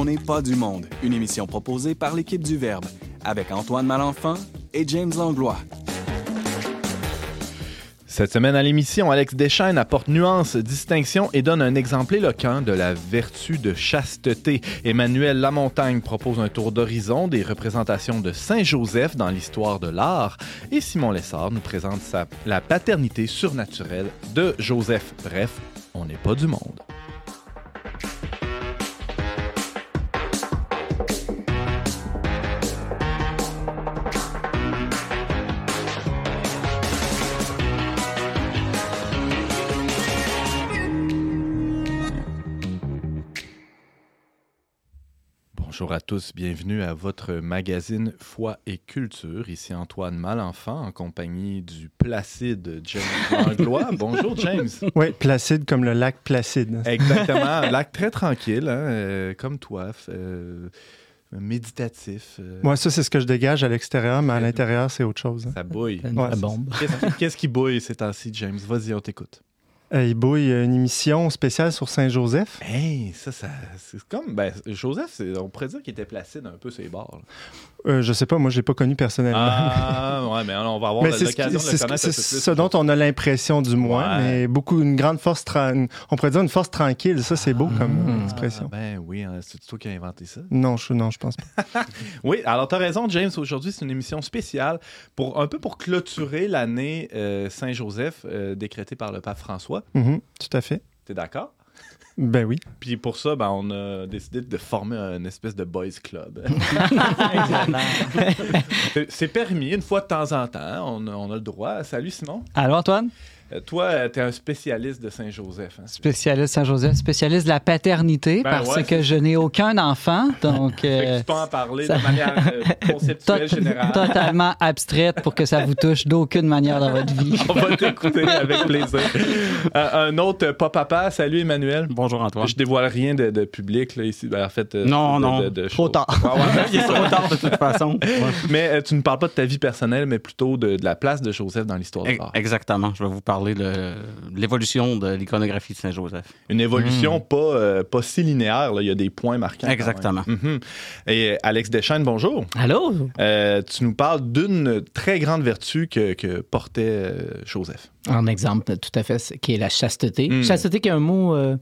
On n'est pas du monde, une émission proposée par l'équipe du Verbe, avec Antoine Malenfant et James Langlois. Cette semaine à l'émission, Alex Deschaines apporte nuance, distinction et donne un exemple éloquent de la vertu de chasteté. Emmanuel Lamontagne propose un tour d'horizon des représentations de Saint-Joseph dans l'histoire de l'art. Et Simon Lessard nous présente la paternité surnaturelle de Joseph. Bref, on n'est pas du monde. Bonjour à tous, bienvenue à votre magazine Foi et Culture. Ici Antoine Malenfant en compagnie du placide James Langlois. Bonjour James. Oui, placide comme le lac Placide. Exactement, un lac très tranquille, hein, euh, comme toi. euh, méditatif. euh, Moi, ça, c'est ce que je dégage à l'extérieur, mais à l'intérieur, c'est autre chose. hein. Ça bouille. Une Ouais, bombe. Qu'est-ce qui, qu'est-ce qui bouille ces temps-ci, James? Vas-y, on t'écoute. Euh, il bouille une émission spéciale sur Saint-Joseph. Hey, ça, ça c'est comme. Ben, Joseph, on pourrait dire qu'il était placide un peu sur les bords. Euh, je sais pas, moi, je l'ai pas connu personnellement. Ah, ouais, mais on va avoir l'occasion de le connaître c'est ce dont on a l'impression, du moins, Ouais. mais beaucoup, une grande force, une- on pourrait dire une force tranquille. Ça, c'est beau comme Mm. euh, expression. Ah, ben oui, hein, c'est toi qui as inventé ça. Non, je, non, je pense pas. Oui, alors tu as raison, James. Aujourd'hui, c'est une émission spéciale pour un peu pour clôturer l'année euh, Saint-Joseph euh, décrétée par le pape François. Mhm, tout à fait. T'es d'accord? Ben oui. Puis pour ça, ben, on a décidé de former une espèce de boys club. C'est- permis une fois de temps en temps. On a, on a le droit. Salut Simon. Allô, Antoine? Euh, toi, tu es un spécialiste de Saint-Joseph. hein? Spécialiste Saint-Joseph, spécialiste de la paternité, Ben parce ouais, que je n'ai aucun enfant, donc que euh, tu peux en parler ça- de manière euh, conceptuelle tot- générale. totalement abstraite pour que ça vous touche d'aucune manière dans votre vie. On va t'écouter avec plaisir. Euh, un autre euh, pas papa. Salut Emmanuel. Bonjour Antoine. Je dévoile rien de, de public là, ici. Ben, en fait, euh, Non, de- non, de- de trop tard. Ah ouais, Il est trop tard de toute façon. Mais euh, tu ne parles pas de ta vie personnelle, mais plutôt de, de la place de Joseph dans l'histoire de l'art. Exactement. Je vais vous parler de l'évolution de l'iconographie de Saint-Joseph. Une évolution pas, euh, pas si linéaire. là. Il y a des points marquants. Exactement. Mhm. Et euh, Alex Deschaines, bonjour. Allô? Euh, tu nous parles d'une très grande vertu que, que portait euh, Joseph. Un exemple tout à fait, qui est la chasteté. Mm. Chasteté qui est un mot euh,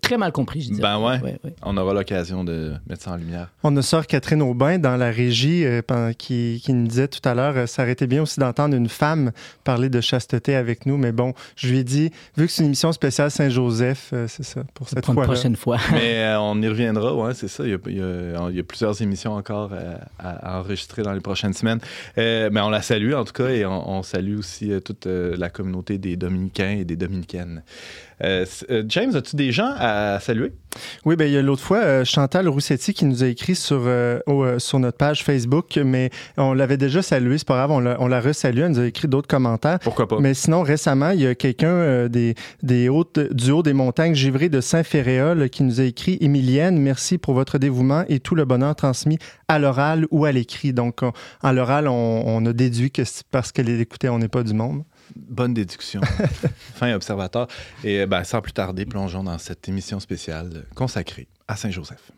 très mal compris, je dirais. Ben ouais. Ouais, ouais. On aura l'occasion de mettre ça en lumière. On a sœur Catherine Aubin dans la régie euh, qui, qui nous disait tout à l'heure, euh, ça aurait été bien aussi d'entendre une femme parler de chasteté avec nous, mais bon, je lui ai dit, vu que c'est une émission spéciale Saint-Joseph, euh, c'est ça, pour cette Pour une fois-là. prochaine fois. Mais euh, on y reviendra, ouais, c'est ça. Il y, a, il y a- il y a plusieurs émissions encore euh, à, à enregistrer dans les prochaines semaines. Euh, mais on la salue en tout cas et on, on salue aussi euh, toute euh, la communauté des Dominicains et des Dominicaines. Euh, euh, James, as-tu des gens à saluer? Oui, ben, il y a l'autre fois euh, Chantal Roussetti qui nous a écrit sur, euh, au, sur notre page Facebook, mais on l'avait déjà salué, c'est pas grave, on l'a, on l'a resalué, elle nous a écrit d'autres commentaires. Pourquoi pas? Mais sinon, récemment, il y a quelqu'un des, des hautes, du haut des montagnes givrées de Saint-Féréol qui nous a écrit Émilienne, merci pour votre dévouement et tout le bonheur transmis à l'oral ou à l'écrit. Donc, on- en l'oral, on, on a déduit que c'est parce qu'elle écoutait On n'est pas du monde. Bonne déduction. fin observateur. Et ben, sans plus tarder, plongeons dans cette émission spéciale consacrée à Saint-Joseph.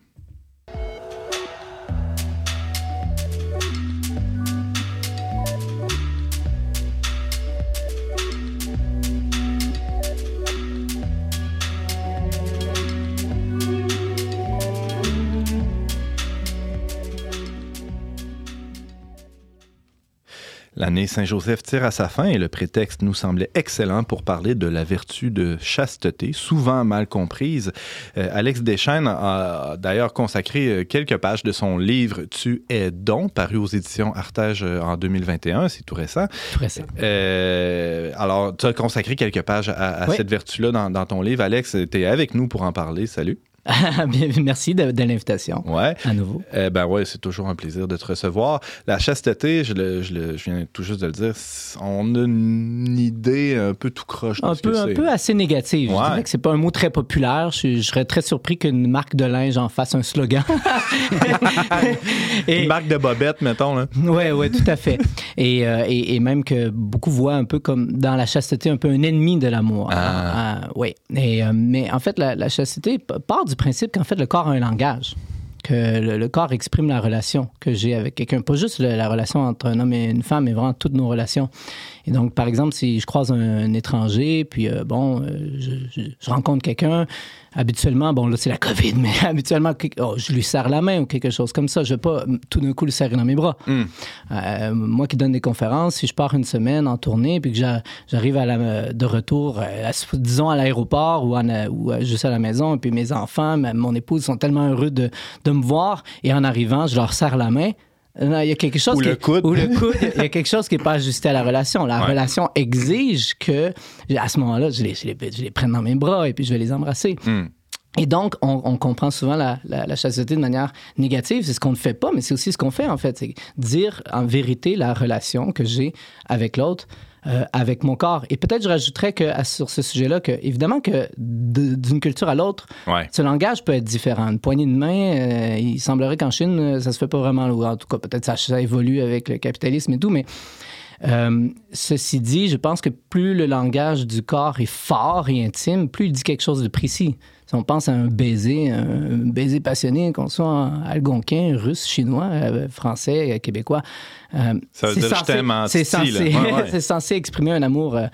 L'année Saint-Joseph tire à sa fin et le prétexte nous semblait excellent pour parler de la vertu de chasteté, souvent mal comprise. Euh, Alex Deschaines a d'ailleurs consacré euh, quelques pages de son livre Tu es don, paru aux éditions Artege euh, en 2021, c'est tout récent. Tout récent. Euh, alors, tu as consacré quelques pages à, à Oui. cette vertu-là dans, dans ton livre. Alex, tu es avec nous pour en parler. Salut. Merci de, de l'invitation, Ouais. à nouveau. Eh ben ouais, c'est toujours un plaisir de te recevoir. La chasteté, je, le- je le- je viens tout juste de le dire, on a une idée un peu tout croche Un peu, un peu assez négatif. Ouais. Je dirais que c'est pas un mot très populaire. Je, je serais très surpris qu'une marque de linge en fasse un slogan. Une marque de bobette, mettons. Là. Oui, oui, tout à fait. Et, euh, et, et même que beaucoup voient un peu comme dans la chasteté un peu un ennemi de l'amour. Ah. oui. Et, euh, mais en fait, la, la chasteté part du principe qu'en fait, le corps a un langage que le, corps exprime la relation que j'ai avec quelqu'un. Pas juste la relation entre un homme et une femme, mais vraiment toutes nos relations. Et donc, par exemple, si je croise un, un étranger, puis euh, bon, euh, je, je- je rencontre quelqu'un, habituellement, bon, là, c'est la COVID, mais habituellement, oh, je lui serre la main ou quelque chose comme ça. Je ne vais pas tout d'un coup le serrer dans mes bras. Mm. Euh, moi qui donne des conférences, si je pars une semaine en tournée, puis que j'a- j'arrive à la- de retour, à- disons à l'aéroport ou, en, ou juste à la maison, et puis mes enfants, ma- mon épouse sont tellement heureux de, de me voir, et en arrivant, je leur serre la main. Non, il y a quelque chose Ou qui le coude. ou le coude, il y a quelque chose qui n'est pas ajusté à la relation. La Ouais. relation exige que, à ce moment-là, je les, je, les, je les prenne dans mes bras et puis je vais les embrasser. Hmm. Et donc, on, on comprend souvent la, la, la chasteté de manière négative. C'est ce qu'on ne fait pas, mais c'est aussi ce qu'on fait, en fait. C'est dire en vérité la relation que j'ai avec l'autre, euh, avec mon corps. Et peut-être je rajouterais que, sur ce sujet-là, que, évidemment, que d'une culture à l'autre, Ouais. ce langage peut être différent. Une poignée de main, euh, il semblerait qu'en Chine, euh, ça se fait pas vraiment. Ou en tout cas, peut-être ça, ça évolue avec le capitalisme et tout, mais euh, ceci dit, je pense que plus le langage du corps est fort et intime, plus il dit quelque chose de précis. Si on pense à un baiser, un baiser passionné, qu'on soit algonquin, russe, chinois, euh, français, québécois, euh, Ça veut c'est dire je censé- t'aime en c'est censé, Ouais, ouais. c'est censé exprimer un amour euh,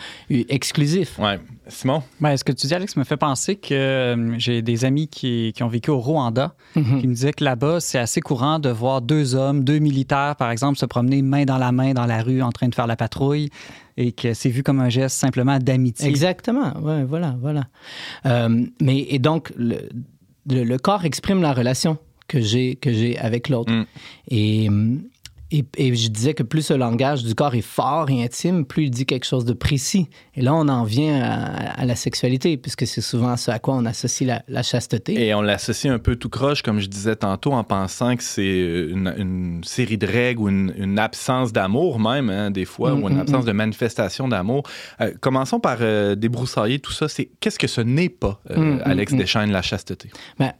exclusif. Ouais. Simon? Ben, ce que tu dis, Alex, me fait penser que euh, j'ai des amis qui, qui ont vécu au Rwanda Mhm. qui me disaient que là-bas, c'est assez courant de voir deux hommes, deux militaires, par exemple, se promener main dans la main dans la rue en train de faire la patrouille et que c'est vu comme un geste simplement d'amitié. Exactement, ouais, voilà, voilà. Euh, mais et donc le, le, le corps exprime la relation que j'ai que j'ai avec l'autre. Mm. Et, et et je disais que plus ce langage du corps est fort et intime, plus il dit quelque chose de précis. Et là, on en vient à, à la sexualité, puisque c'est souvent ce à quoi on associe la, la chasteté. Et on l'associe un peu tout croche, comme je disais tantôt, en pensant que c'est une, une série de règles ou une, une absence d'amour même, hein, des fois, Mm, ou une mm, absence mm. de manifestation d'amour. Euh, commençons par euh, débroussailler tout ça. C'est Qu'est-ce que ce n'est pas, euh, Mm, mm, Alex mm. Deschaines, la chasteté? Ben,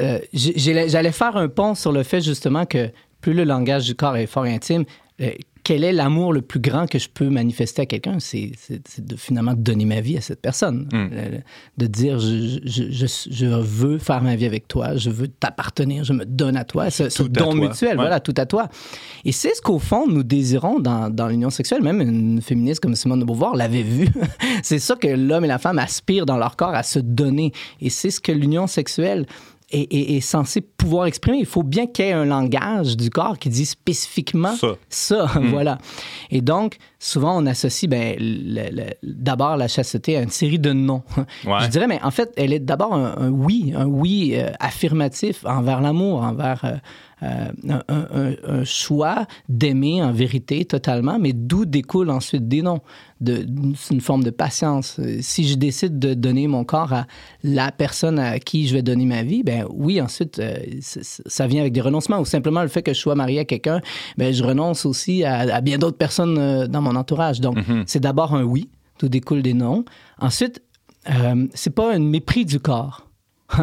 euh, J'allais faire un pont sur le fait justement que plus le langage du corps est fort et intime, euh, quel est l'amour le plus grand que je peux manifester à quelqu'un? C'est de finalement donner ma vie à cette personne. Mm. Euh, de dire je, je, je, je veux faire ma vie avec toi, je veux t'appartenir, je me donne à toi. Ce, ce don toi. mutuel, Ouais. voilà, tout à toi. Et c'est ce qu'au fond, nous désirons dans, dans l'union sexuelle. Même une féministe comme Simone de Beauvoir l'avait vu. c'est ça que l'homme et la femme aspirent dans leur corps à se donner. Et c'est ce que l'union sexuelle est, est, est censée pouvoir exprimer. Il faut bien qu'il y ait un langage du corps qui dit spécifiquement Ça. ça, voilà. Et donc, souvent, on associe ben, d'abord la chasteté à une série de noms. Ouais. Je dirais, mais en fait, elle est d'abord un, un oui, un oui euh, affirmatif envers l'amour, envers euh, euh, un, un- un- un choix d'aimer en vérité totalement, mais d'où découlent ensuite des noms. De, une forme de patience. Si je décide de donner mon corps à la personne à qui je vais donner ma vie, ben oui, ensuite, euh, ça vient avec des renoncements. Ou simplement le fait que je sois marié à quelqu'un, ben je renonce aussi à, à bien d'autres personnes dans mon entourage. Donc, c'est d'abord un oui, d'où découlent des noms. Ensuite, euh, c'est pas un mépris du corps.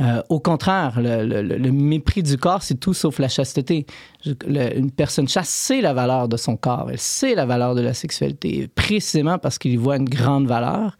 Euh, au contraire, le, le- le- le mépris du corps, c'est tout sauf la chasteté. Je- le- une personne chaste sait la valeur de son corps, elle sait la valeur de la sexualité, précisément parce qu'il y voit une grande valeur.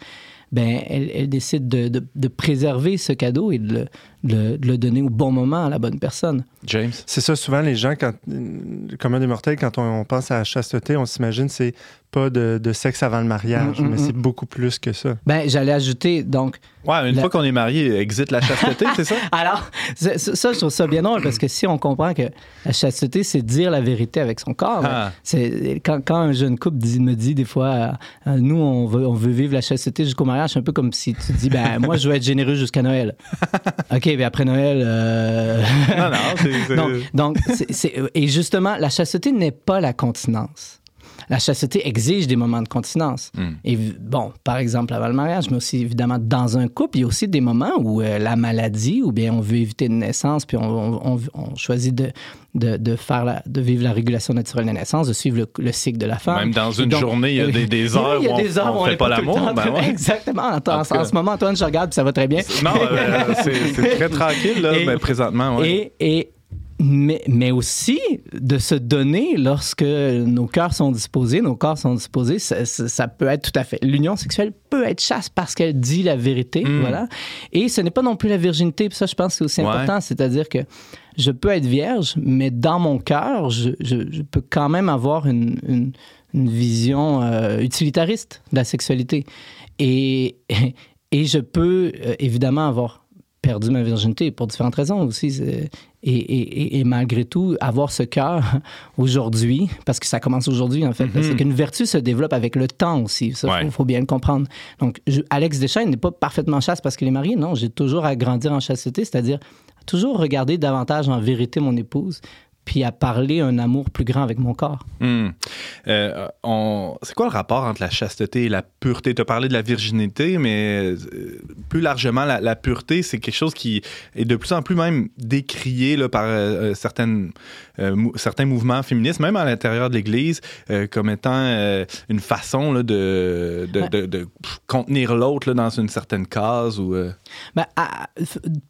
Ben, elle, elle décide de, de- de préserver ce cadeau et de le, le- de le donner au bon moment à la bonne personne. James? C'est ça, souvent, les gens, quand, le commun des mortels, quand on, on pense à la chasteté, on s'imagine c'est pas de, de sexe avant le mariage, Mm, mm, mais mm. c'est beaucoup plus que ça. Ben, j'allais ajouter, donc, Ouais, une La- fois qu'on est marié, exit la chasteté, c'est ça? Alors, ça, ça, ça, je trouve ça bien drôle parce que si on comprend que la chasteté, c'est dire la vérité avec son corps. Ah. C'est quand, quand un jeune couple dit- me dit des fois, euh, nous, on veut, on veut vivre la chasteté jusqu'au mariage, c'est un peu comme si tu dis, ben moi, je veux être généreux jusqu'à Noël. OK, mais après Noël... euh, non, non, c'est... donc, c'est- et justement, la chasteté n'est pas la continence. La chasteté exige des moments de continence. Mm. Et bon, par exemple, avant le mariage, mais aussi évidemment dans un couple, il y a aussi des moments où euh, la maladie, ou bien on veut éviter une naissance, puis on, on- on- on choisit de, de, de faire la- de vivre la régulation naturelle des naissances, de suivre le, le cycle de la femme. Même dans une donc- journée, il y a des, des heures y a où on, des heures on où fait pas l'amour. Ben ouais. Exactement. En, en- En ce moment, Antoine, je regarde, puis ça va très bien. Non, euh, c'est c'est très tranquille, là, Et- mais présentement, ouais. Et, et mais, mais aussi de se donner lorsque nos cœurs sont disposés, nos corps sont disposés, ça, ça- ça peut être tout à fait. L'union sexuelle peut être chaste parce qu'elle dit la vérité, Mm. voilà. Et ce n'est pas non plus la virginité, puis ça, je pense que c'est aussi Ouais. important, c'est-à-dire que je peux être vierge, mais dans mon cœur, je, je- je peux quand même avoir une, une- une vision euh, utilitariste de la sexualité. Et, et je peux euh, évidemment avoir perdu ma virginité pour différentes raisons aussi. Et, et- et- malgré tout, avoir ce cœur aujourd'hui, parce que ça commence aujourd'hui en fait, Mhm. c'est qu'une vertu se développe avec le temps aussi. Ça, Ouais. faut, faut bien le comprendre. Donc, je- Alex Deschaines n'est pas parfaitement chaste parce qu'il est marié. Non, j'ai toujours à grandir en chasteté, c'est-à-dire toujours regarder davantage en vérité mon épouse, puis à parler un amour plus grand avec mon corps. Hmm. Euh, on... C'est quoi le rapport entre la chasteté et la pureté? Tu as parlé de la virginité, mais euh, plus largement, la, la pureté, c'est quelque chose qui est de plus en plus même décrié là, par euh, certaines, euh, mou- certains mouvements féministes, même à l'intérieur de l'Église, comme étant une façon là, de, de, Ouais. de- de contenir l'autre dans une certaine case. Ou, Ben, à-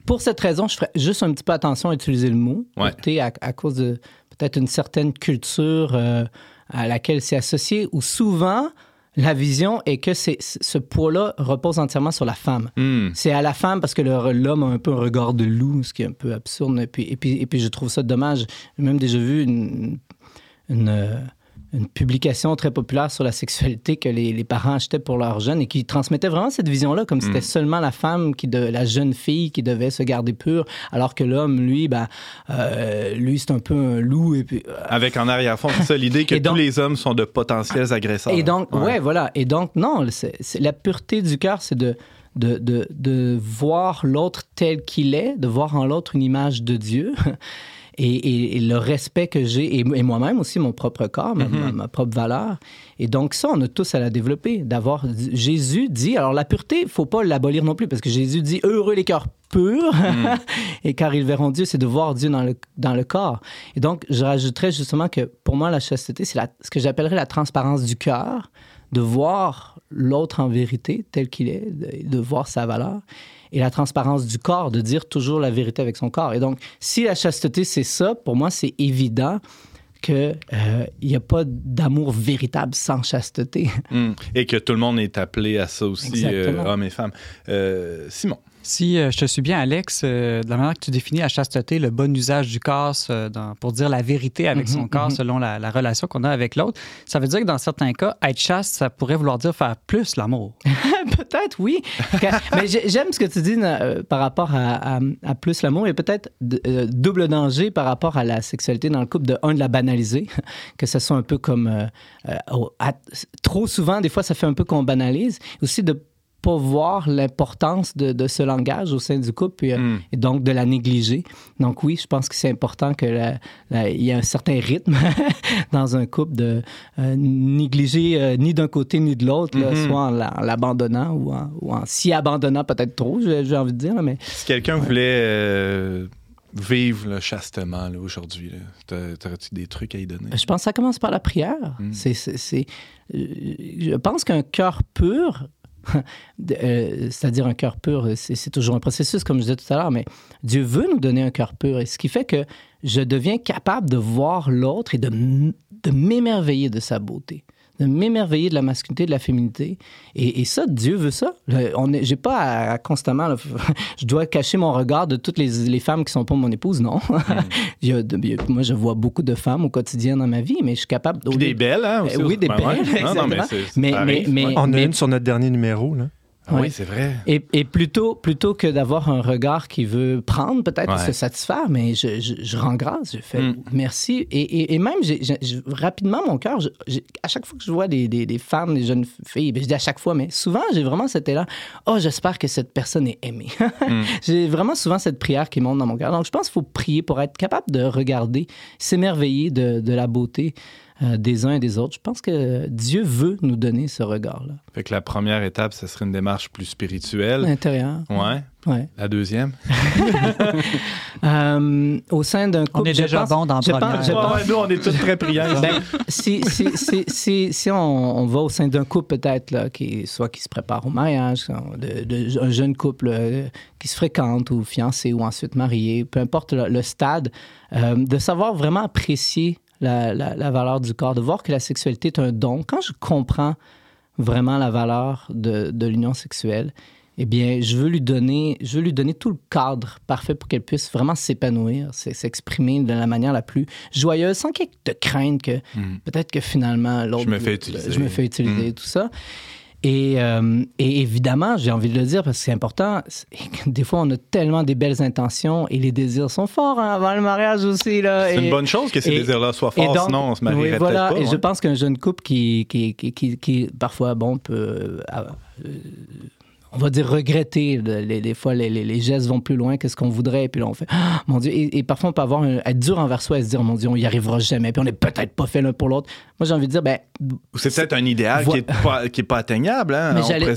pour cette raison, je ferais juste un petit peu attention à utiliser le mot Ouais. pureté à, à cause de peut-être une certaine culture euh, à laquelle c'est associé, où souvent la vision est que c'est, ce poids-là repose entièrement sur la femme. hmm. C'est à la femme parce que le- l'homme a un peu un regard de loup, ce qui est un peu absurde. Et puis, et puis, et puis je trouve ça dommage. J'ai même déjà vu une, une, euh, une publication très populaire sur la sexualité que les, les parents achetaient pour leurs jeunes et qui transmettait vraiment cette vision-là, comme c'était seulement la femme, qui de, la jeune fille qui devait se garder pure, alors que l'homme, lui, ben, euh, lui, c'est un peu un loup. Et puis, euh, Avec en arrière-fond, c'est ça l'idée que donc- tous les hommes sont de potentiels agresseurs. Et donc, ouais, voilà. Et donc, non, c'est, c'est- la pureté du cœur, c'est de, de, de, de voir l'autre tel qu'il est, de voir en l'autre une image de Dieu. Et, et- et le respect que j'ai, et, et moi-même aussi, mon propre corps, ma, ma- ma propre valeur. Et donc, ça, on a tous à la développer. D'avoir. Jésus dit. Alors, la pureté, il faut pas l'abolir non plus, parce que Jésus dit Heureux les cœurs purs, et car ils verront Dieu, c'est de voir Dieu dans le, dans le corps. Et donc, je rajouterais justement que pour moi, la chasteté, c'est ce que j'appellerais la transparence du cœur, de voir l'autre en vérité tel qu'il est, de, de voir sa valeur. Et la transparence du corps, de dire toujours la vérité avec son corps. Et donc, si la chasteté, c'est ça, pour moi, c'est évident qu'il n'y a pas d'amour véritable sans chasteté. Hmm. Et que tout le monde est appelé à ça aussi, euh, hommes et femmes. Euh, Simon. Si euh, je te suis bien, Alex, euh, de la manière que tu définis la chasteté, le bon usage du corps euh, dans- pour dire la vérité avec Mhm, son corps mhm. selon la, la relation qu'on a avec l'autre, ça veut dire que dans certains cas, être chaste, ça pourrait vouloir dire faire plus l'amour. peut-être, oui. Mais j'ai- j'aime ce que tu dis par rapport à, à- à plus l'amour et peut-être de- euh, double danger par rapport à la sexualité dans le couple. De un, de la banaliser, que ce soit un peu comme... trop souvent, des fois, ça fait un peu qu'on banalise. Aussi de pas voir l'importance de, de ce langage au sein du couple euh, Hmm. et donc de la négliger. Donc oui, je pense que c'est important que la- la- il y ait un certain rythme dans un couple de euh, négliger euh, ni d'un côté ni de l'autre, Mhm. soit en la- en l'abandonnant ou en, ou en s'y abandonnant peut-être trop, j'ai envie de dire. là, mais Si quelqu'un voulait euh, vivre là, chastement aujourd'hui, t'aurais-tu des trucs à y donner? je pense que ça commence par la prière. Mm. C'est, je pense qu'un cœur pur, euh, c'est-à-dire un cœur pur, c'est, toujours un processus, comme je disais tout à l'heure, mais Dieu veut nous donner un cœur pur. Et ce qui fait que je deviens capable de voir l'autre et de m'émerveiller de sa beauté. De m'émerveiller de la masculinité, de la féminité. Et, et ça, Dieu veut ça. Le- on est, j'ai pas à, à constamment, là, je dois cacher mon regard de toutes les, les femmes qui sont pas mon épouse, non. A a- moi, je vois beaucoup de femmes au quotidien dans ma vie, mais je suis capable. Puis des belles, hein? aussi, Euh, oui, des ben belles, ouais. Non, non, mais Mais- mais- On a une sur notre dernier numéro. Là. Ah oui, c'est vrai. Et, et plutôt, plutôt que d'avoir un regard qui veut prendre, peut-être, Ouais. se satisfaire, mais je, je, je rends grâce, je fais Mm. merci. Et, et, et même, rapidement, mon cœur, à chaque fois que je vois des, des, des femmes, des jeunes filles, ben, je dis à chaque fois, mais souvent, j'ai vraiment cet élan. Oh, j'espère que cette personne est aimée. Mm. J'ai vraiment souvent cette prière qui monte dans mon cœur. Donc, je pense qu'il faut prier pour être capable de regarder, s'émerveiller de, de la beauté euh, des uns et des autres. Je pense que Dieu veut nous donner ce regard-là. Fait que la première étape, ce serait une démarche plus spirituelle. L'intérieur. Ouais. Ouais. La deuxième? Euh, au sein d'un couple, On est déjà pense- bon dans je première. pense- je Ouais, pense- ouais, nous, on est tous très priants. Ben, si, si, si, si, si on, on va au sein d'un couple peut-être, là, qui, soit qui se prépare au mariage, de, de- un jeune couple euh, qui se fréquente ou fiancé ou ensuite marié, peu importe le, le stade, euh, de savoir vraiment apprécier la, la- la valeur du corps, de voir que la sexualité est un don. Quand je comprends vraiment la valeur de, de l'union sexuelle, eh bien, je veux lui donner, je veux lui donner tout le cadre parfait pour qu'elle puisse vraiment s'épanouir, s'exprimer de la manière la plus joyeuse, sans qu'il y ait de crainte que Mhm. peut-être que finalement l'autre, Je me fais utiliser. je me fais utiliser, Mhm. tout ça. Et, euh, et évidemment, j'ai envie de le dire parce que c'est important. Des fois, on a tellement des belles intentions et les désirs sont forts hein, avant le mariage aussi. Là, C'est une bonne chose que ces désirs-là soient forts, donc- sinon on se marierait oui, voilà. pas. Et je ouais. pense qu'un jeune couple qui, qui, qui, qui, qui, parfois, bon, peut, euh, euh, on va dire, regretter. le- Les, des fois, les, les, les gestes vont plus loin que ce qu'on voudrait. Et puis là, on fait, Ah, mon Dieu. Et, et parfois, on peut avoir un- être dur envers soi et se dire, mon Dieu, on y arrivera jamais. Puis on n'est peut-être pas fait l'un pour l'autre. Moi, j'ai envie de dire, ben, c'est peut-être un idéal Vo- qui n'est pas, pas atteignable. Hein? Mais on dire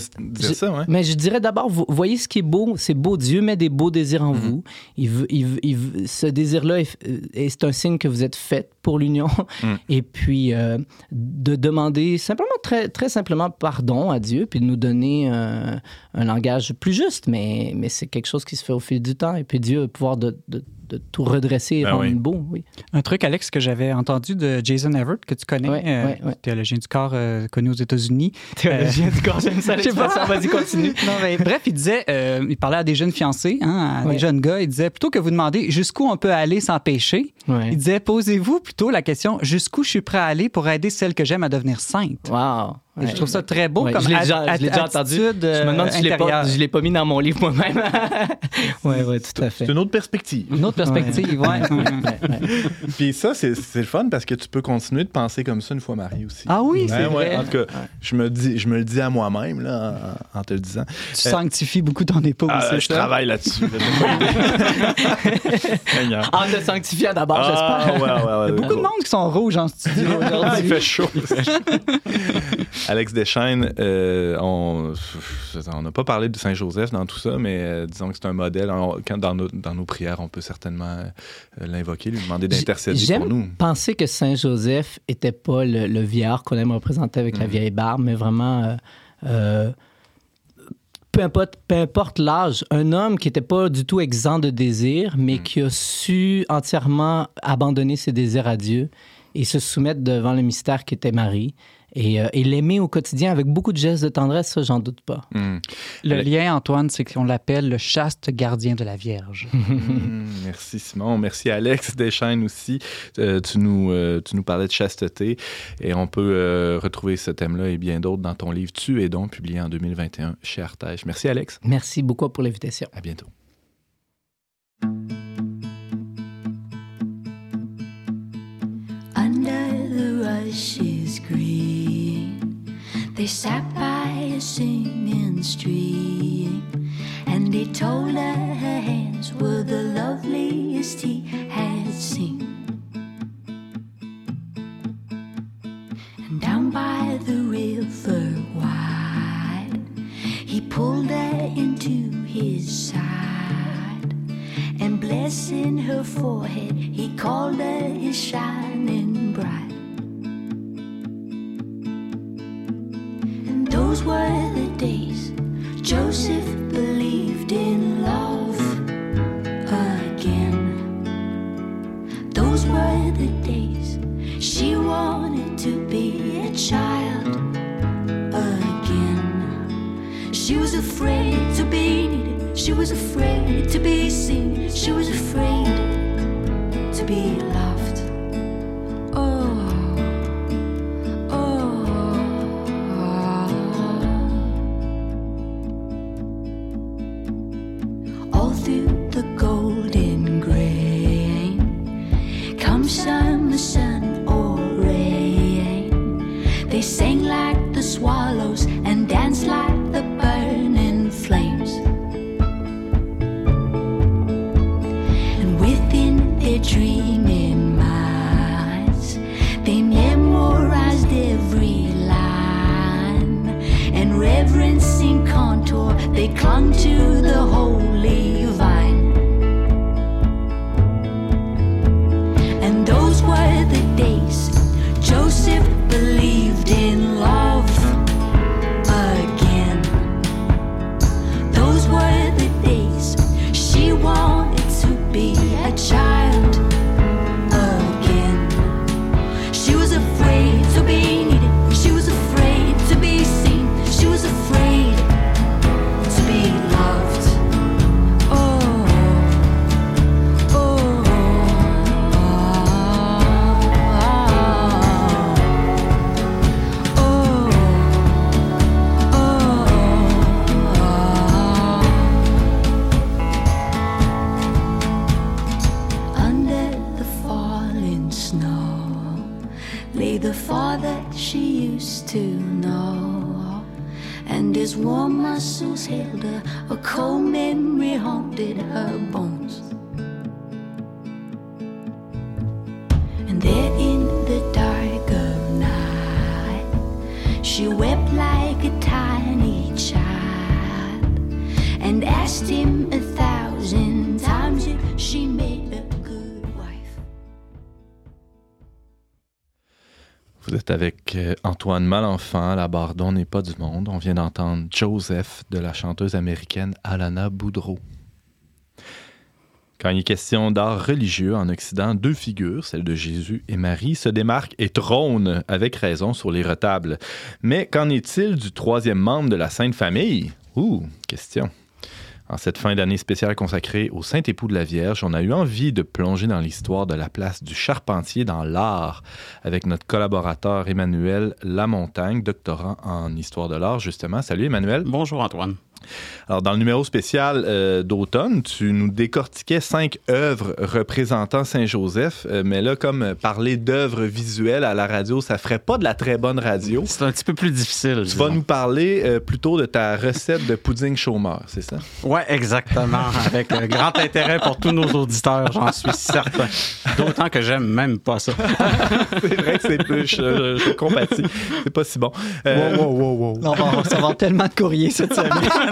je- ça, ouais. Mais je dirais d'abord, vo- voyez ce qui est beau. C'est beau. Dieu met des beaux désirs en Mhm. vous. Il veut, il veut- il veut- ce désir-là, est- euh, c'est un signe que vous êtes fait pour l'union. Mhm. Et puis, euh, de demander simplement, très, très simplement, pardon à Dieu, puis de nous donner euh, un langage plus juste. Mais, mais c'est quelque chose qui se fait au fil du temps. Et puis, Dieu va pouvoir de, de- de tout redresser et Ben rendre oui. beau. Oui. Un truc, Alex, que j'avais entendu de Jason Everett, que tu connais, Ouais, euh, ouais, ouais. théologien du corps euh, connu aux États-Unis. Théologien du corps, j'aime ça Je sais pas. Vas-y, continue. Non, mais bref, il disait, euh, il parlait à des jeunes fiancés, hein, à Ouais. des jeunes gars. Il disait plutôt que vous demander jusqu'où on peut aller sans péché, Ouais. il disait posez-vous plutôt la question jusqu'ù je suis prêt à aller pour aider celle que j'aime à devenir sainte. Wow. Je trouve ça très beau Ouais, comme je l'ai déjà, je l'ai déjà entendu. attitude, Je me demande euh, si je l'ai pas, je l'ai pas mis dans mon livre moi-même. oui, oui, tout à fait. C'est une autre perspective. Une autre perspective, ouais. Puis ça, c'est c'est le fun parce que tu peux continuer de penser comme ça une fois marié aussi. Ah oui, Ouais, c'est ouais. vrai. En tout cas, je, me dis, je me le dis à moi-même là, en, en te le disant. Tu sanctifies beaucoup ton épouse, Ah, c'est je ça? travaille là-dessus. En te sanctifiant d'abord, Ah, j'espère. ouais, ouais, ouais, Il y a beaucoup de monde qui sont rouges en studio Ah, il aujourd'hui. fait chaud. Alex Deschaines, euh, on n'a pas parlé de Saint-Joseph dans tout ça, mais euh, disons que c'est un modèle. On- quand dans nos, dans nos prières, on peut certainement euh, l'invoquer, lui demander d'intercéder pour nous. penser que Saint Joseph était pas le, le vieillard qu'on aime représenter avec la Mhm. vieille barbe, mais vraiment, peu importe, peu importe l'âge, un homme qui n'était pas du tout exempt de désirs, mais Mhm. qui a su entièrement abandonner ses désirs à Dieu et se soumettre devant le mystère qui était Marie. Et, euh, et l'aimer au quotidien avec beaucoup de gestes de tendresse, ça, j'en doute pas. Hmm. Le lien, Antoine, c'est qu'on l'appelle le chaste gardien de la Vierge. Hmm, merci Simon, merci Alex Deschaines aussi. Euh, tu, nous, euh, tu nous parlais de chasteté et on peut euh, retrouver ce thème-là et bien d'autres dans ton livre Tu es donc, publié en 2021 chez Artege. Merci Alex, Merci beaucoup pour l'invitation. à bientôt. Under the rushes green, they sat by a singing stream, and he told her her hands were the loveliest he had seen. And down by the river wide, he pulled her into his side, and blessing her forehead, he called her his shining were the days Joseph believed in love again. Those were the days she wanted to be a child again. She was afraid to be needed, she was afraid to be seen, she was afraid to be loved. Euh, Antoine Malenfant, la Bardon n'est pas du monde. On vient d'entendre Joseph de la chanteuse américaine Alana Boudreau. Quand il est question d'art religieux en Occident, deux figures, celle de Jésus et Marie, se démarquent et trônent avec raison sur les retables. Mais qu'en est-il du troisième membre de la Sainte Famille? Ouh, question. En cette fin d'année spéciale consacrée au Saint-Époux de la Vierge, on a eu envie de plonger dans l'histoire de la place du charpentier dans l'art avec notre collaborateur Emmanuel Lamontagne, doctorant en histoire de l'art, justement. Salut Emmanuel. Bonjour Antoine. Alors, dans le numéro spécial euh, d'automne, tu nous décortiquais cinq œuvres représentant Saint-Joseph, euh, mais là, comme parler d'œuvres visuelles à la radio, ça ferait pas de la très bonne radio. C'est un petit peu plus difficile. Tu vas nous parler euh, plutôt de ta recette de pudding chômeur, c'est ça? Ouais, exactement. Avec grand intérêt pour tous nos auditeurs, j'en suis certain. D'autant que j'aime même pas ça. c'est vrai que c'est plus, je, je compatis. C'est pas si bon. Euh, Wow, wow, wow, wow. On va recevoir tellement de courriers cette semaine.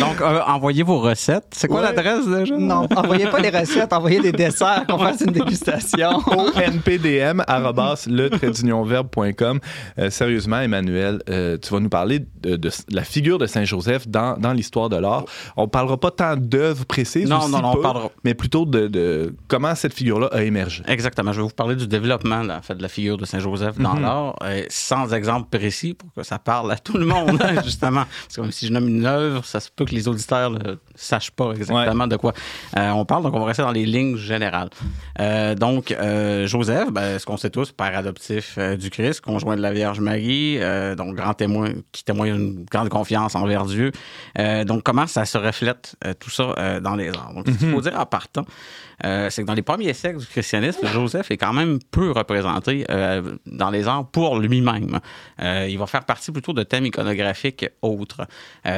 Donc, euh, envoyez vos recettes. C'est quoi Ouais. l'adresse déjà? Non, envoyez pas des recettes, envoyez des desserts, qu'on fasse une dégustation. npdm le Euh, sérieusement, Emmanuel, euh, tu vas nous parler de, de la figure de Saint-Joseph dans, dans l'histoire de l'art. On parlera pas tant d'œuvres précises, Non, non, on parlera- mais plutôt de, de comment cette figure-là a émergé. Exactement. Je vais vous parler du développement là, en fait, de la figure de Saint-Joseph dans Mhm. l'art, sans exemple précis pour que ça parle à tout le monde, justement. Parce que même si je nomme une œuvre, ça se peut que les auditeurs ne sachent pas exactement de quoi euh, on parle. Donc, on va rester dans les lignes générales. Euh, donc, euh, Joseph, ben, ce qu'on sait tous, père adoptif du Christ, conjoint de la Vierge Marie, donc grand témoin qui témoigne une grande confiance envers Dieu. Donc, comment ça se reflète tout ça dans les arts? Donc, qu'il faut dire en partant, euh, c'est que dans les premiers siècles du christianisme, Joseph est quand même peu représenté euh, dans les arts pour lui-même. Euh, il va faire partie plutôt de thèmes iconographiques autres.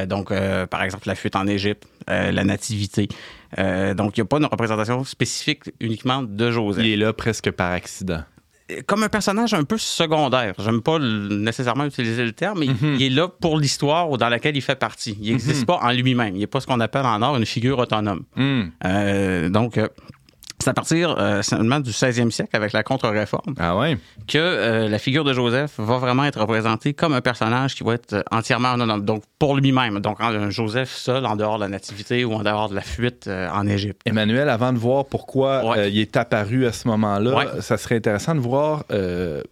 Donc, par exemple, la fuite en Égypte, la nativité. Donc, il n'y a pas une représentation spécifique uniquement de Joseph Il est là presque par accident. Comme un personnage un peu secondaire. J'aime pas nécessairement utiliser le terme, mais il est là pour l'histoire dans laquelle il fait partie. Il n'existe pas en lui-même. Il n'est pas ce qu'on appelle en art une figure autonome. Hmm. Euh, donc, euh, c'est à partir euh, seulement du 16e siècle, avec la contre-réforme, Ah ouais? que euh, la figure de Joseph va vraiment être représentée comme un personnage qui va être euh, entièrement autonome, donc pour lui-même. Donc, un Joseph seul, en dehors de la nativité ou en dehors de la fuite euh, en Égypte. Emmanuel, avant de voir pourquoi Ouais. il est apparu à ce moment-là, Ouais. ça serait intéressant de voir,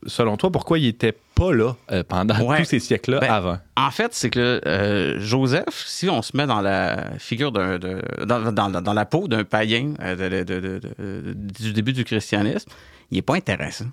selon toi, pourquoi il était pas là euh, pendant Ouais. tous ces siècles-là Ben, avant. En fait, c'est que euh, Joseph, si on se met dans la figure d'un, de- dans, dans- dans la peau d'un païen euh, de- de- du début du christianisme, il est pas intéressant.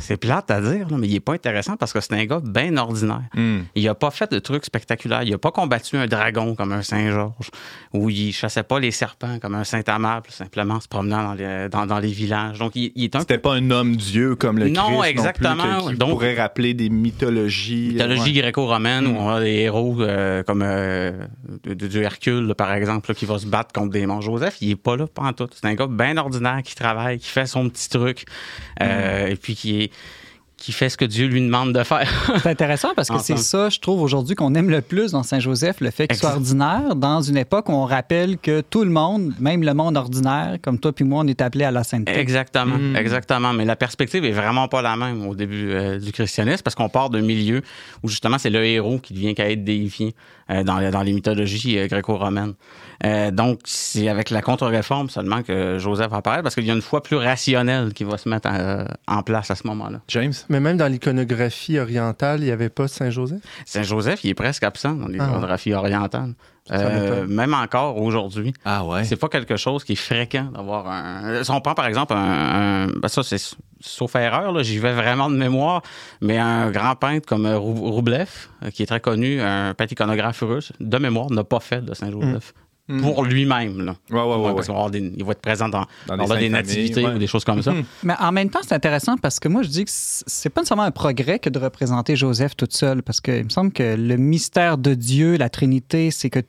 C'est plate à dire, là, mais il est pas intéressant parce que c'est un gars bien ordinaire. Hmm. Il a pas fait de trucs spectaculaires. Il a pas combattu un dragon comme un Saint-Georges, ou il chassait pas les serpents comme un Saint-Amable, simplement en se promenant dans les, dans, dans les villages. Donc, il, il est un C'était pas un homme dieu comme le Non, Christ exactement. non plus, que- qui Donc- pourrait rappeler des mythologies. mythologie Ouais. gréco-romaine Mm. où on a des héros euh, comme euh, du Hercule, là, par exemple, là, qui va se battre contre des monstres. Joseph, il est pas là, pas en tout. C'est un gars bien ordinaire qui travaille, qui fait son petit truc, euh, et puis qui est qui fait ce que Dieu lui demande de faire. c'est intéressant parce que c'est ça, je trouve, aujourd'hui qu'on aime le plus dans Saint-Joseph, le fait qu'il soit ordinaire, dans une époque où on rappelle que tout le monde, même le monde ordinaire, comme toi puis moi, on est appelé à la sainteté. Exactement, mm. exactement. Mais la perspective est vraiment pas la même au début euh, du christianisme parce qu'on part d'un milieu où justement c'est le héros qui devient qu'à être déifié dans, dans, les mythologies euh, gréco-romaines. donc, c'est avec la contre-réforme seulement que Joseph apparaît parce qu'il y a une foi plus rationnelle qui va se mettre en place à ce moment-là. James? Mais même dans l'iconographie orientale, il n'y avait pas Saint-Joseph? Saint-Joseph, il est presque absent dans l'iconographie ah orientale. Euh, même encore aujourd'hui. Ah ouais. C'est pas quelque chose qui est fréquent d'avoir un. Si on prend par exemple un. Ben ça, c'est sauf erreur, j'y vais vraiment de mémoire, mais un grand peintre comme Roublev, euh, qui est très connu, un peintre iconographe russe, de mémoire, n'a pas fait de Saint-Joseph. Mm. pour lui-même. Ouais, ouais, ouais, parce il va être présent dans, des, nativités ou des choses comme ça. Mm. Mais en même temps, c'est intéressant parce que moi, je dis que c'est pas nécessairement un progrès que de représenter Joseph toute seule, parce qu'il me semble que le mystère de Dieu, la Trinité, c'est que,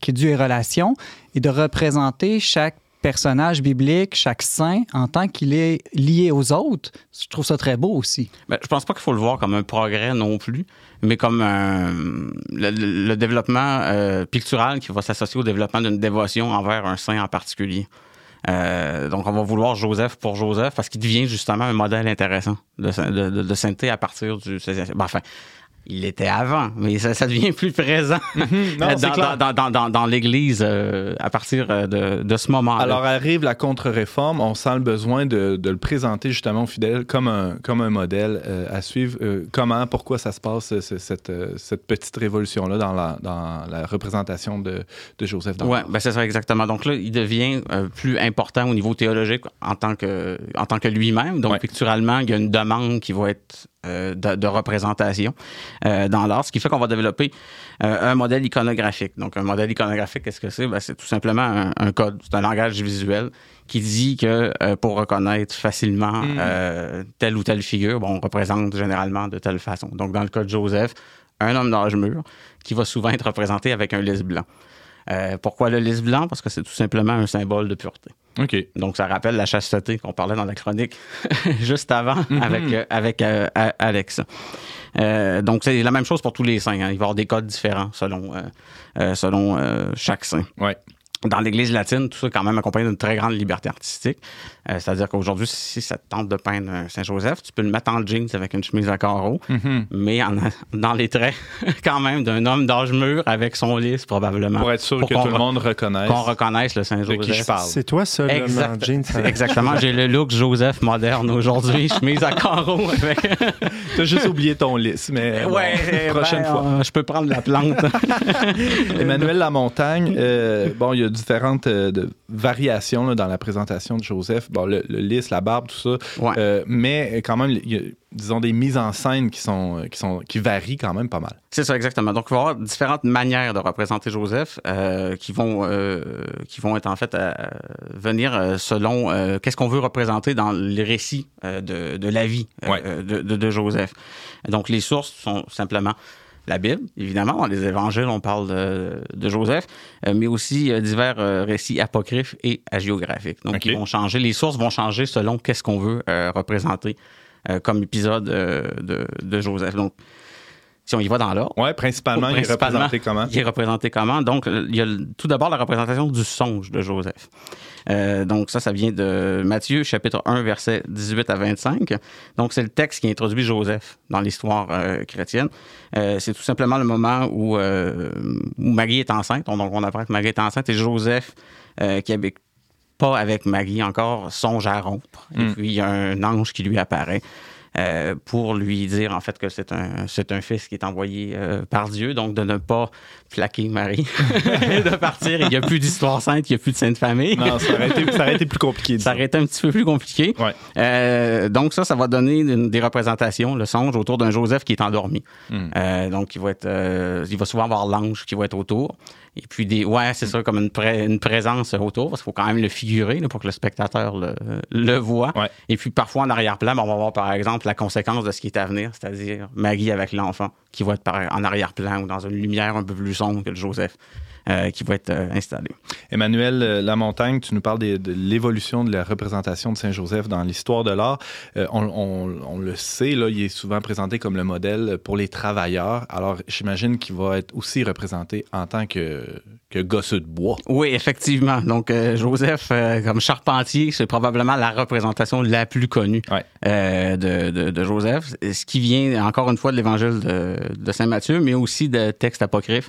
que Dieu est relation, et de représenter chaque personnage biblique, chaque saint, en tant qu'il est lié aux autres, je trouve ça très beau aussi. Ben, je pense pas qu'il faut le voir comme un progrès non plus, mais comme le, développement euh, pictural qui va s'associer au développement d'une dévotion envers un saint en particulier. Euh, donc, on va vouloir Joseph pour Joseph parce qu'il devient justement un modèle intéressant de, sainteté à partir du... Ben, enfin, il était avant, mais ça, devient plus présent mhm. dans, l'Église euh, à partir euh, de, ce moment-là. Alors arrive la contre-réforme, on sent le besoin de, le présenter justement aux fidèles comme un, comme un modèle euh, à suivre. comment, pourquoi ça se passe, cette, cette petite révolution-là dans la, dans la représentation de, Joseph Oui, ben c'est ça exactement. Donc là, il devient plus important au niveau théologique en tant que, en tant que lui-même. Donc picturalement, il y a une demande qui va être euh, de, représentation euh, dans l'art, ce qui fait qu'on va développer euh, un modèle iconographique. Donc, un modèle iconographique, qu'est-ce que c'est? Ben, c'est tout simplement un, code, c'est un langage visuel qui dit que pour reconnaître facilement mm. telle ou telle figure, bon, on représente généralement de telle façon. Donc, dans le cas de Joseph, un homme d'âge mûr qui va souvent être représenté avec un lys blanc. pourquoi le lys blanc? Parce que c'est tout simplement un symbole de pureté. Donc, ça rappelle la chasteté qu'on parlait dans la chronique juste avant mm-hmm. avec, euh, avec euh, Alex. Euh, donc, c'est la même chose pour tous les saints. Hein. Il va y avoir des codes différents selon, selon chaque saint. Ouais dans l'Église latine, tout ça quand même accompagné d'une très grande liberté artistique. Euh, c'est-à-dire qu'aujourd'hui, si ça te tente de peindre Saint-Joseph, tu peux le mettre en jeans avec une chemise à carreaux, mm-hmm. mais dans les traits quand même d'un homme d'âge mûr avec son lys probablement. Pour être sûr que tout le monde reconnaisse. Qu'on reconnaisse le Saint-Joseph. C'est toi ça, en jeans. Exactement. J'ai le look Joseph moderne aujourd'hui, chemise à carreaux avec... T'as juste oublié ton lys, mais ouais, ben, prochaine fois. Euh, je peux prendre la plante. Emmanuel Lamontagne, euh, bon, il y a différentes euh, variations dans la présentation de Joseph. Bon, le, lys, la barbe, tout ça. Euh, mais quand même, il y a, disons, des mises en scène qui, sont, euh, qui, sont, qui varient quand même pas mal. C'est ça, exactement. Donc, il va y avoir différentes manières de représenter Joseph qui, vont, qui vont être en fait à venir selon qu'est-ce qu'on veut représenter dans les récits de, de, la vie de, de Joseph. Donc, les sources sont simplement la Bible, évidemment. Dans les évangiles, on parle de, Joseph, euh, mais aussi euh, divers euh, récits apocryphes et hagiographiques. Donc, ils vont changer. Les sources vont changer selon qu'est-ce qu'on veut représenter comme épisode de, Joseph. Donc, si on y va dans l'ordre. Oui, principalement, il est représenté comment? Il est représenté comment? Donc, il y a tout d'abord la représentation du songe de Joseph. Euh, donc ça, ça vient de Matthieu, chapitre 1, verset 18 à 25. Donc c'est le texte qui introduit Joseph dans l'histoire euh, chrétienne. Euh, c'est tout simplement le moment où, Marie est enceinte. Donc on apprend que Marie est enceinte et Joseph, qui habite pas avec Marie encore, songe à rompre. Et hmm. puis il y a un ange qui lui apparaît. Euh, pour lui dire en fait que c'est un, c'est un fils qui est envoyé euh, par Dieu, donc de ne pas flaquer Marie, de partir. Il n'y a plus d'histoire sainte, il n'y a plus de sainte famille. non, ça aurait, été, ça aurait été plus compliqué. Ça aurait été un petit peu plus compliqué. Ouais. Euh, donc ça, ça va donner des représentations, le songe autour d'un Joseph qui est endormi. Hmm. donc il va être, il va souvent avoir l'ange qui va être autour. Et puis, des, ouais, c'est ça, comme une, une présence autour, parce qu'il faut quand même le figurer pour que le spectateur le, le voit. Et puis, parfois, en arrière-plan, ben, on va voir, par exemple, la conséquence de ce qui est à venir, c'est-à-dire Maggie avec l'enfant qui va être en arrière-plan ou dans une lumière un peu plus sombre que le Joseph euh, qui va être euh, installé. Emmanuel euh, Lamontagne, tu nous parles des- de, l'évolution de la représentation de Saint-Joseph dans l'histoire de l'art. Euh, on, on- on le sait, là, il est souvent présenté comme le modèle pour les travailleurs. Alors, j'imagine qu'il va être aussi représenté en tant que, que gosseux de bois. Oui, effectivement. Donc, Joseph, comme charpentier, c'est probablement la représentation la plus connue Ouais. de, de- de Joseph. Ce qui vient, encore une fois, de l'évangile de, de Saint Matthieu, mais aussi de textes apocryphes,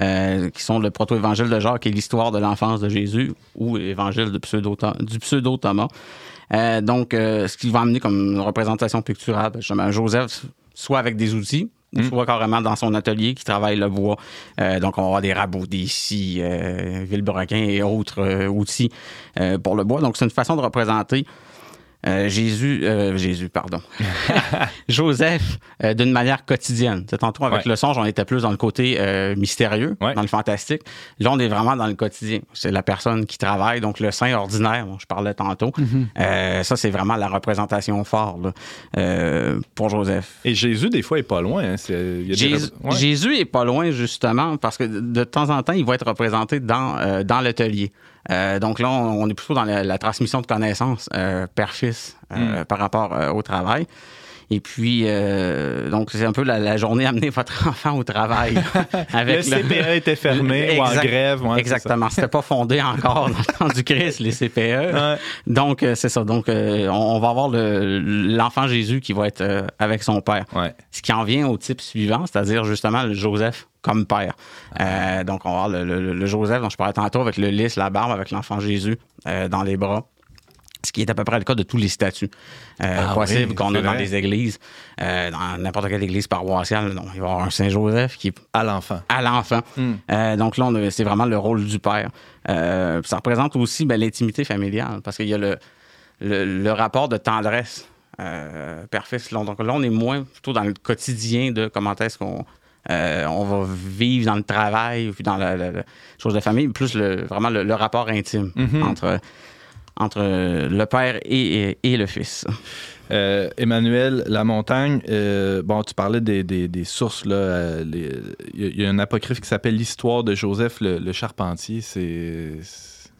euh, qui sont le proto-évangile de Jacques et l'histoire de l'enfance de Jésus, ou l'évangile de pseudo du pseudo-Thomas. Euh, donc, euh, ce qui va amener comme une représentation picturale, justement, Joseph, soit avec des outils, ou soit carrément dans son atelier qui travaille le bois. Euh, donc, on va avoir des rabots, des scies, euh, vilebrequins et autres euh, outils pour le bois. Donc, c'est une façon de représenter euh, Jésus, euh, Jésus, pardon, Joseph euh, d'une manière quotidienne. Tantôt, avec Ouais. le songe, on était plus dans le côté mystérieux, Ouais. dans le fantastique. Là, on est vraiment dans le quotidien. C'est la personne qui travaille, donc le saint ordinaire, dont je parlais tantôt. Euh, ça, c'est vraiment la représentation forte là, pour Joseph. Et Jésus, des fois, est pas loin. hein. C'est- il y a des Jésus, rep- ouais. Jésus est pas loin, justement, parce que de temps en temps, il va être représenté dans, dans l'atelier. Euh, donc là, on, on est plutôt dans la, la transmission de connaissances euh, père-fils euh, par rapport euh, au travail. Et puis, euh, donc, c'est un peu la, la journée amener votre enfant au travail. Le avec CPE était fermé ou en grève. ouais, Exactement. C'était pas fondé encore dans le temps du Christ, les CPE. Ouais. Donc, euh, c'est ça. Donc, euh, on, on va avoir le- l'enfant Jésus qui va être euh, avec son père. Ouais. Ce qui en vient au type suivant, c'est-à-dire justement le Joseph comme père. Euh, donc, on va avoir le, le- le Joseph dont je parlais tantôt avec le lys, la barbe, avec l'enfant Jésus euh, dans les bras. Ce qui est à peu près le cas de tous les statuts euh, Ah possibles oui, qu'on a dans les églises. Euh, dans n'importe quelle église paroissiale, donc, il va y avoir un Saint-Joseph qui est À l'enfant. à l'enfant. Hmm. Euh, donc là, c'est vraiment le rôle du père. Ça représente aussi ben, l'intimité familiale, parce qu'il y a le, le, le rapport de tendresse père-fils. Donc là, on est moins plutôt dans le quotidien de comment est-ce qu'on euh, on va vivre dans le travail, puis dans la, la- la chose de famille, plus le, vraiment le, le rapport intime Mhm. entre, entre le père et, et- et le fils. Euh, Emmanuel Lamontagne, euh, bon, tu parlais des, des- des sources. là, euh, Il y, a- il y a un apocryphe qui s'appelle L'histoire de Joseph le, le charpentier. C'est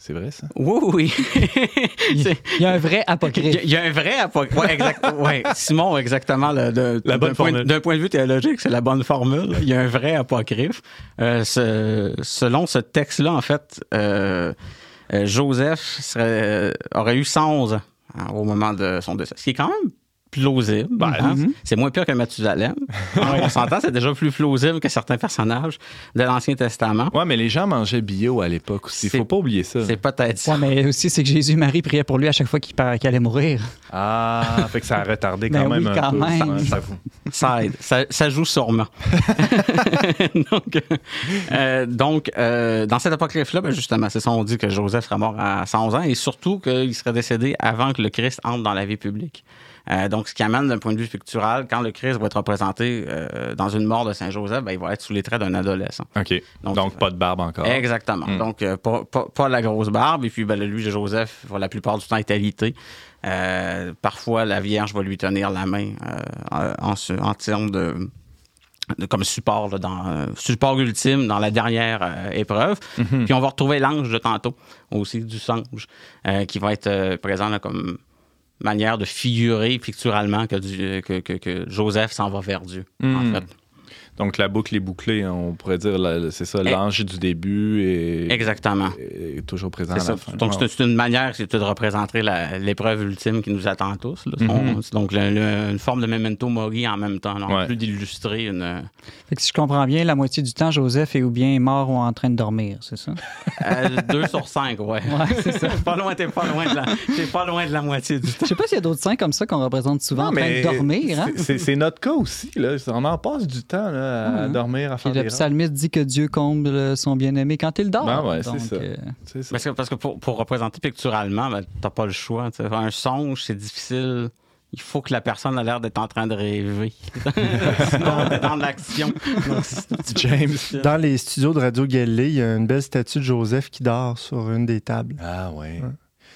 c'est vrai, ça? Oui, oui. Il y a un vrai apocryphe. il y a un vrai apocryphe. Ouais, exact, ouais. Simon, exactement. d'un point, formule. d'un point de vue théologique, c'est la bonne formule. Il y a un vrai apocryphe. Euh, ce- selon ce texte-là, en fait, euh, euh, Joseph serait, euh, aurait eu 111 ans hein, au moment de son décès. Ce qui est quand même plausible. hein? C'est moins pire que Mathusalem. On s'entend, c'est déjà plus plausible que certains personnages de l'Ancien Testament. Ouais, mais les gens mangeaient bio à l'époque aussi. Il faut pas oublier ça. C'est peut-être ça. Ouais, mais aussi, c'est que Jésus-Marie priait pour lui à chaque fois qu'il qu'il allait mourir. Ah, fait que ça a retardé quand Ben même oui, un quand peu. même. Ouais, j'avoue. Ça aide. Ça, ça joue sûrement. donc, euh, donc euh, dans cet apocryphe-là, ben justement, c'est ça, on dit que Joseph serait mort à 111 ans et surtout qu'il serait décédé avant que le Christ entre dans la vie publique. Euh, donc, ce qui amène d'un point de vue pictural, quand le Christ va être représenté euh, dans une mort de Saint-Joseph, ben, il va être sous les traits d'un adolescent. OK. Donc, Donc, pas de barbe encore. Exactement. Mm. Donc, euh, pas, pas, pas la grosse barbe. Et puis, ben, lui, Joseph, va la plupart du temps être alité. Euh, parfois, la Vierge va lui tenir la main euh, en, en termes de, de- comme support, là, dans, euh, support ultime dans la dernière euh, épreuve. Mhm. Puis, on va retrouver l'ange de tantôt, aussi du songe, euh, qui va être euh, présent là, comme manière de figurer picturalement que, du- que, que- que Joseph s'en va vers Dieu, en fait. Donc, la boucle est bouclée. hein, On pourrait dire, c'est ça, Eh. l'ange du début est, Exactement. est toujours présent C'est à ça. la fin. Donc, c'est une manière c'est de représenter l'épreuve ultime qui nous attend tous. là. Mhm. C'est Donc, le- le- une forme de memento mori en même temps, là, en Ouais. plus d'illustrer une. Fait que si je comprends bien, la moitié du temps, Joseph est ou bien mort ou en train de dormir, c'est ça? euh, deux sur cinq, ouais. Ouais, c'est ça. pas loin, t'es pas loin de la, t'es pas loin de la moitié du temps. Je sais pas s'il y a d'autres saints comme ça qu'on représente souvent Non, en train mais de dormir. Hein? c'est notre cas aussi. Là. On en passe du temps là, à Mhm. dormir, à Puis faire le psalmiste dit que Dieu comble son bien-aimé quand il dort. Ben ouais, c'est ça. euh, ça. Parce que, parce que pour, pour représenter picturalement, ben, t'as pas le choix. Un songe, c'est difficile. Il faut que la personne a l'air d'être en train de rêver. Sinon, t'es dans l'action. Donc, c'est- James. Dans les studios de Radio Galilée, il y a une belle statue de Joseph qui dort sur une des tables. Ah ouais.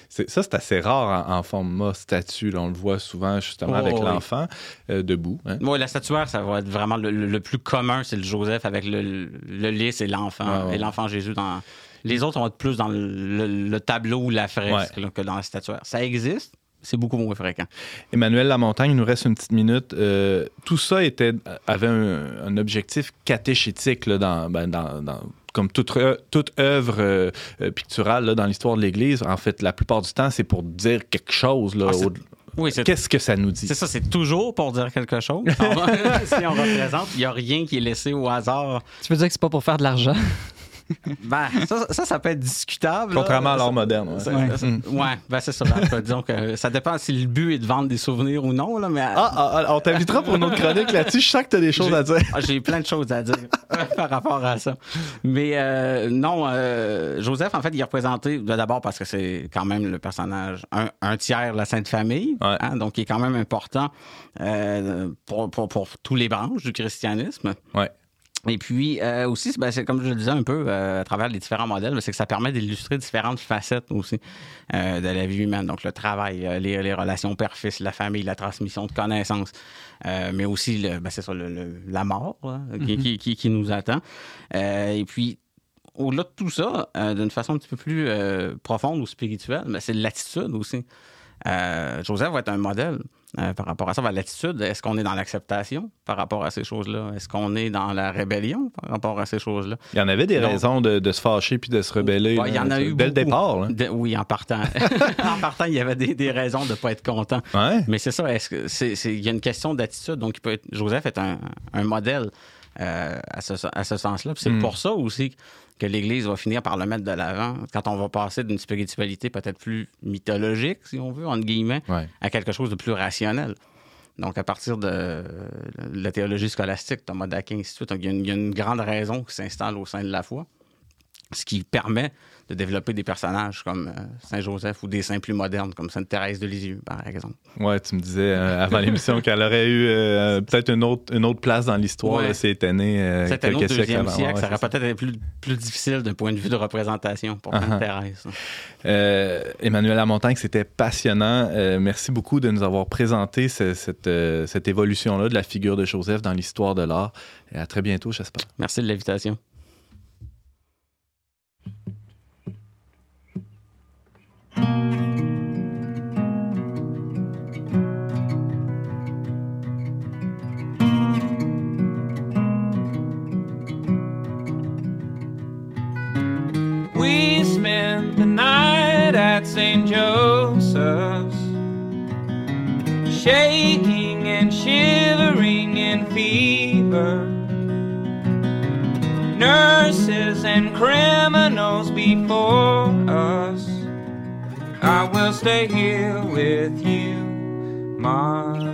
Ça, c'est assez rare en, format statue. on le voit souvent justement avec oh, l'enfant debout. Hein. Oui, la statuaire, ça va être vraiment le, plus commun, c'est le Joseph avec le, le lys et l'enfant, et l'enfant Jésus dans. Les autres vont être plus dans le, tableau ou la fresque que dans la statuaire. Ça existe, c'est beaucoup moins fréquent. Emmanuel Lamontagne, il nous reste une petite minute. Euh, tout ça était, avait un, objectif catéchétique là, ben, dans, dans, comme toute, toute œuvre euh, euh, picturale là, dans l'histoire de l'Église. En fait, la plupart du temps, c'est pour dire quelque chose. Là, ah, oui, Qu'est-ce que ça nous dit? C'est ça, c'est toujours pour dire quelque chose. si on représente, il n'y a rien qui est laissé au hasard. Tu veux dire que c'est pas pour faire de l'argent? ben, ça, ça, peut être discutable. Contrairement à l'art moderne. Ouais, ben, c'est ça. Ben, disons que ça dépend si le but est de vendre des souvenirs ou non. Là, mais... Ah, ah, ah on t'invitera pour une autre chronique là-dessus. Je sens que tu as des choses à dire. Ah, j'ai plein de choses à dire par rapport à ça. Mais euh, non, euh, Joseph, en fait, il est représenté ben, d'abord parce que c'est quand même le personnage, un, tiers de la Sainte Famille. Hein, donc, il est quand même important euh, pour, pour, pour tous les branches du christianisme. Ouais. Et puis euh, aussi, ben, c'est comme je le disais un peu euh, à travers les différents modèles, c'est que ça permet d'illustrer différentes facettes aussi euh, de la vie humaine. Donc le travail, les, les, relations père-fils, la famille, la transmission de connaissances, mais aussi le, ben, c'est ça, le, la mort hein, qui, mm-hmm. qui, qui, nous attend. et puis au-delà de tout ça, d'une façon un petit peu plus profonde ou spirituelle, ben, c'est l'attitude aussi. Joseph va être un modèle. Euh, par rapport à ça, l'attitude, est-ce qu'on est dans l'acceptation par rapport à ces choses-là? Est-ce qu'on est dans la rébellion par rapport à ces choses-là? Il y en avait des raisons de, se fâcher puis de se rebeller. il y en a eu dès le départ. oui, en partant. en partant, il y avait des, raisons de ne pas être content. Mais c'est ça, est-ce que c'est, il y a une question d'attitude. Donc, il peut être, Joseph est un, modèle euh, à ce, sens-là. c'est hmm. pour ça aussi que l'Église va finir par le mettre de l'avant quand on va passer d'une spiritualité peut-être plus mythologique, si on veut, entre guillemets, à quelque chose de plus rationnel. Donc, à partir de la théologie scolastique, Thomas d'Aquin, il y, a une grande raison qui s'installe au sein de la foi, ce qui permet de développer des personnages comme euh, Saint Joseph ou des saints plus modernes comme Sainte Thérèse de Lisieux, par exemple. Ouais, tu me disais euh, avant l'émission qu'elle aurait eu euh, peut-être une autre, une autre place dans l'histoire. Ouais. C'est étonné. C'était un autre deuxième siècle. ça aurait peut-être été plus, plus difficile d'un point de vue de représentation pour Sainte uh-huh. Thérèse. Emmanuel Lamontagne, c'était passionnant. merci beaucoup de nous avoir présenté cette, cette évolution-là de la figure de Joseph dans l'histoire de l'art. À très bientôt, j'espère. Merci de l'invitation. We spent the night at St. Joseph's, shaking and shivering in fever. Nurses and criminals before us. I will stay here with you, my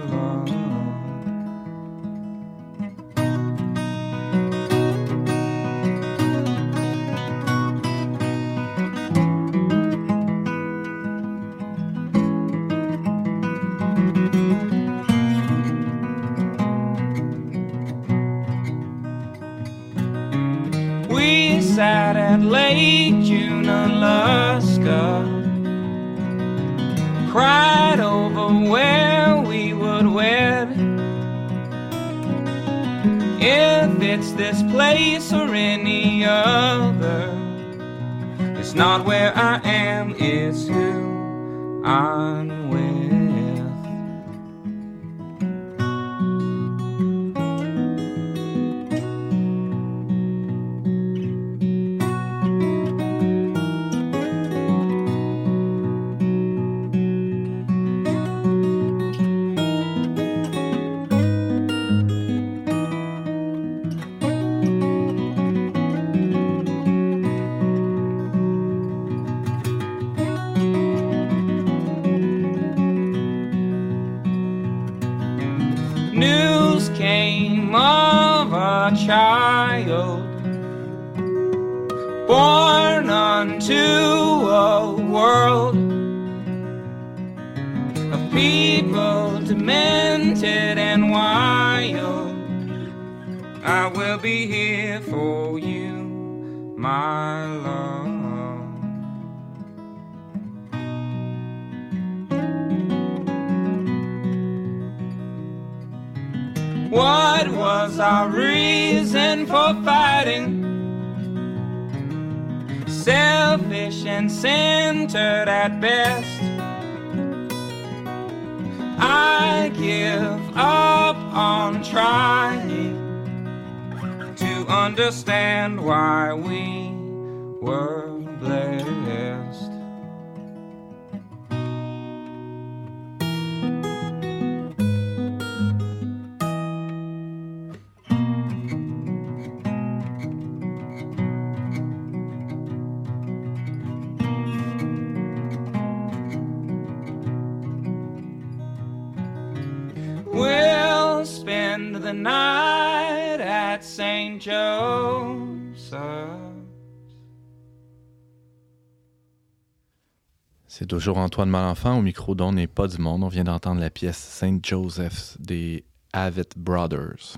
centered at best. I give up on trying to understand why we were blessed. C'est toujours Antoine Malenfant au micro d'On n'est pas du monde. On vient d'entendre la pièce Saint Joseph's des Avett Brothers.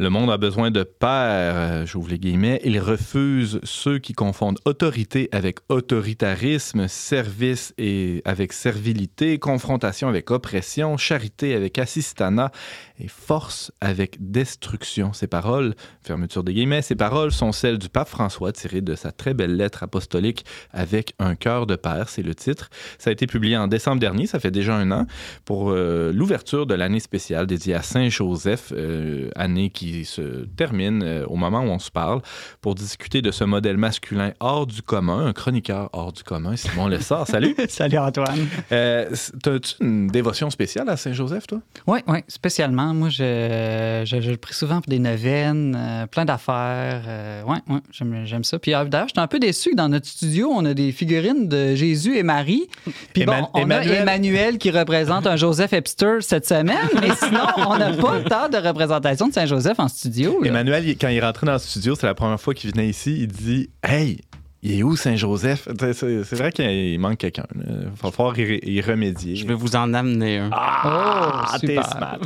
Le monde a besoin de pères, euh, j'ouvre les guillemets. Il refuse ceux qui confondent autorité avec autoritarisme, service et avec servilité, confrontation avec oppression, charité avec assistanat et force avec destruction. Ces paroles, fermeture des guillemets, ces paroles sont celles du pape François tirées de sa très belle lettre apostolique avec un cœur de père, c'est le titre. Ça a été publié en décembre dernier, ça fait déjà un an, pour euh, l'ouverture de l'année spéciale dédiée à Saint-Joseph, euh, année qui se termine euh, au moment où on se parle, pour discuter de ce modèle masculin hors du commun, un chroniqueur hors du commun, Simon Lessard. Salut! Salut Antoine. Euh, T'as-tu une dévotion spéciale à Saint-Joseph, toi? Oui, oui, spécialement. Moi, je, je, je le prie souvent pour des neuvaines, euh, plein d'affaires. Oui, ouais, j'aime, ça. Puis euh, d'ailleurs, j'étais un peu déçu que dans notre studio, on a des figurines de Jésus et Marie. Puis bon, on Emmanuel. a Emmanuel qui représente un Joseph Hipster cette semaine, mais sinon, on n'a pas tant de représentation de Saint-Joseph studio. Emmanuel, quand il est rentré dans le studio, c'est la première fois qu'il venait ici, il dit Hey, il est où Saint-Joseph? C'est c'est vrai qu'il manque quelqu'un. Il va falloir y, y remédier. Je vais vous en amener un. Ah, Oh, t'es super. smart.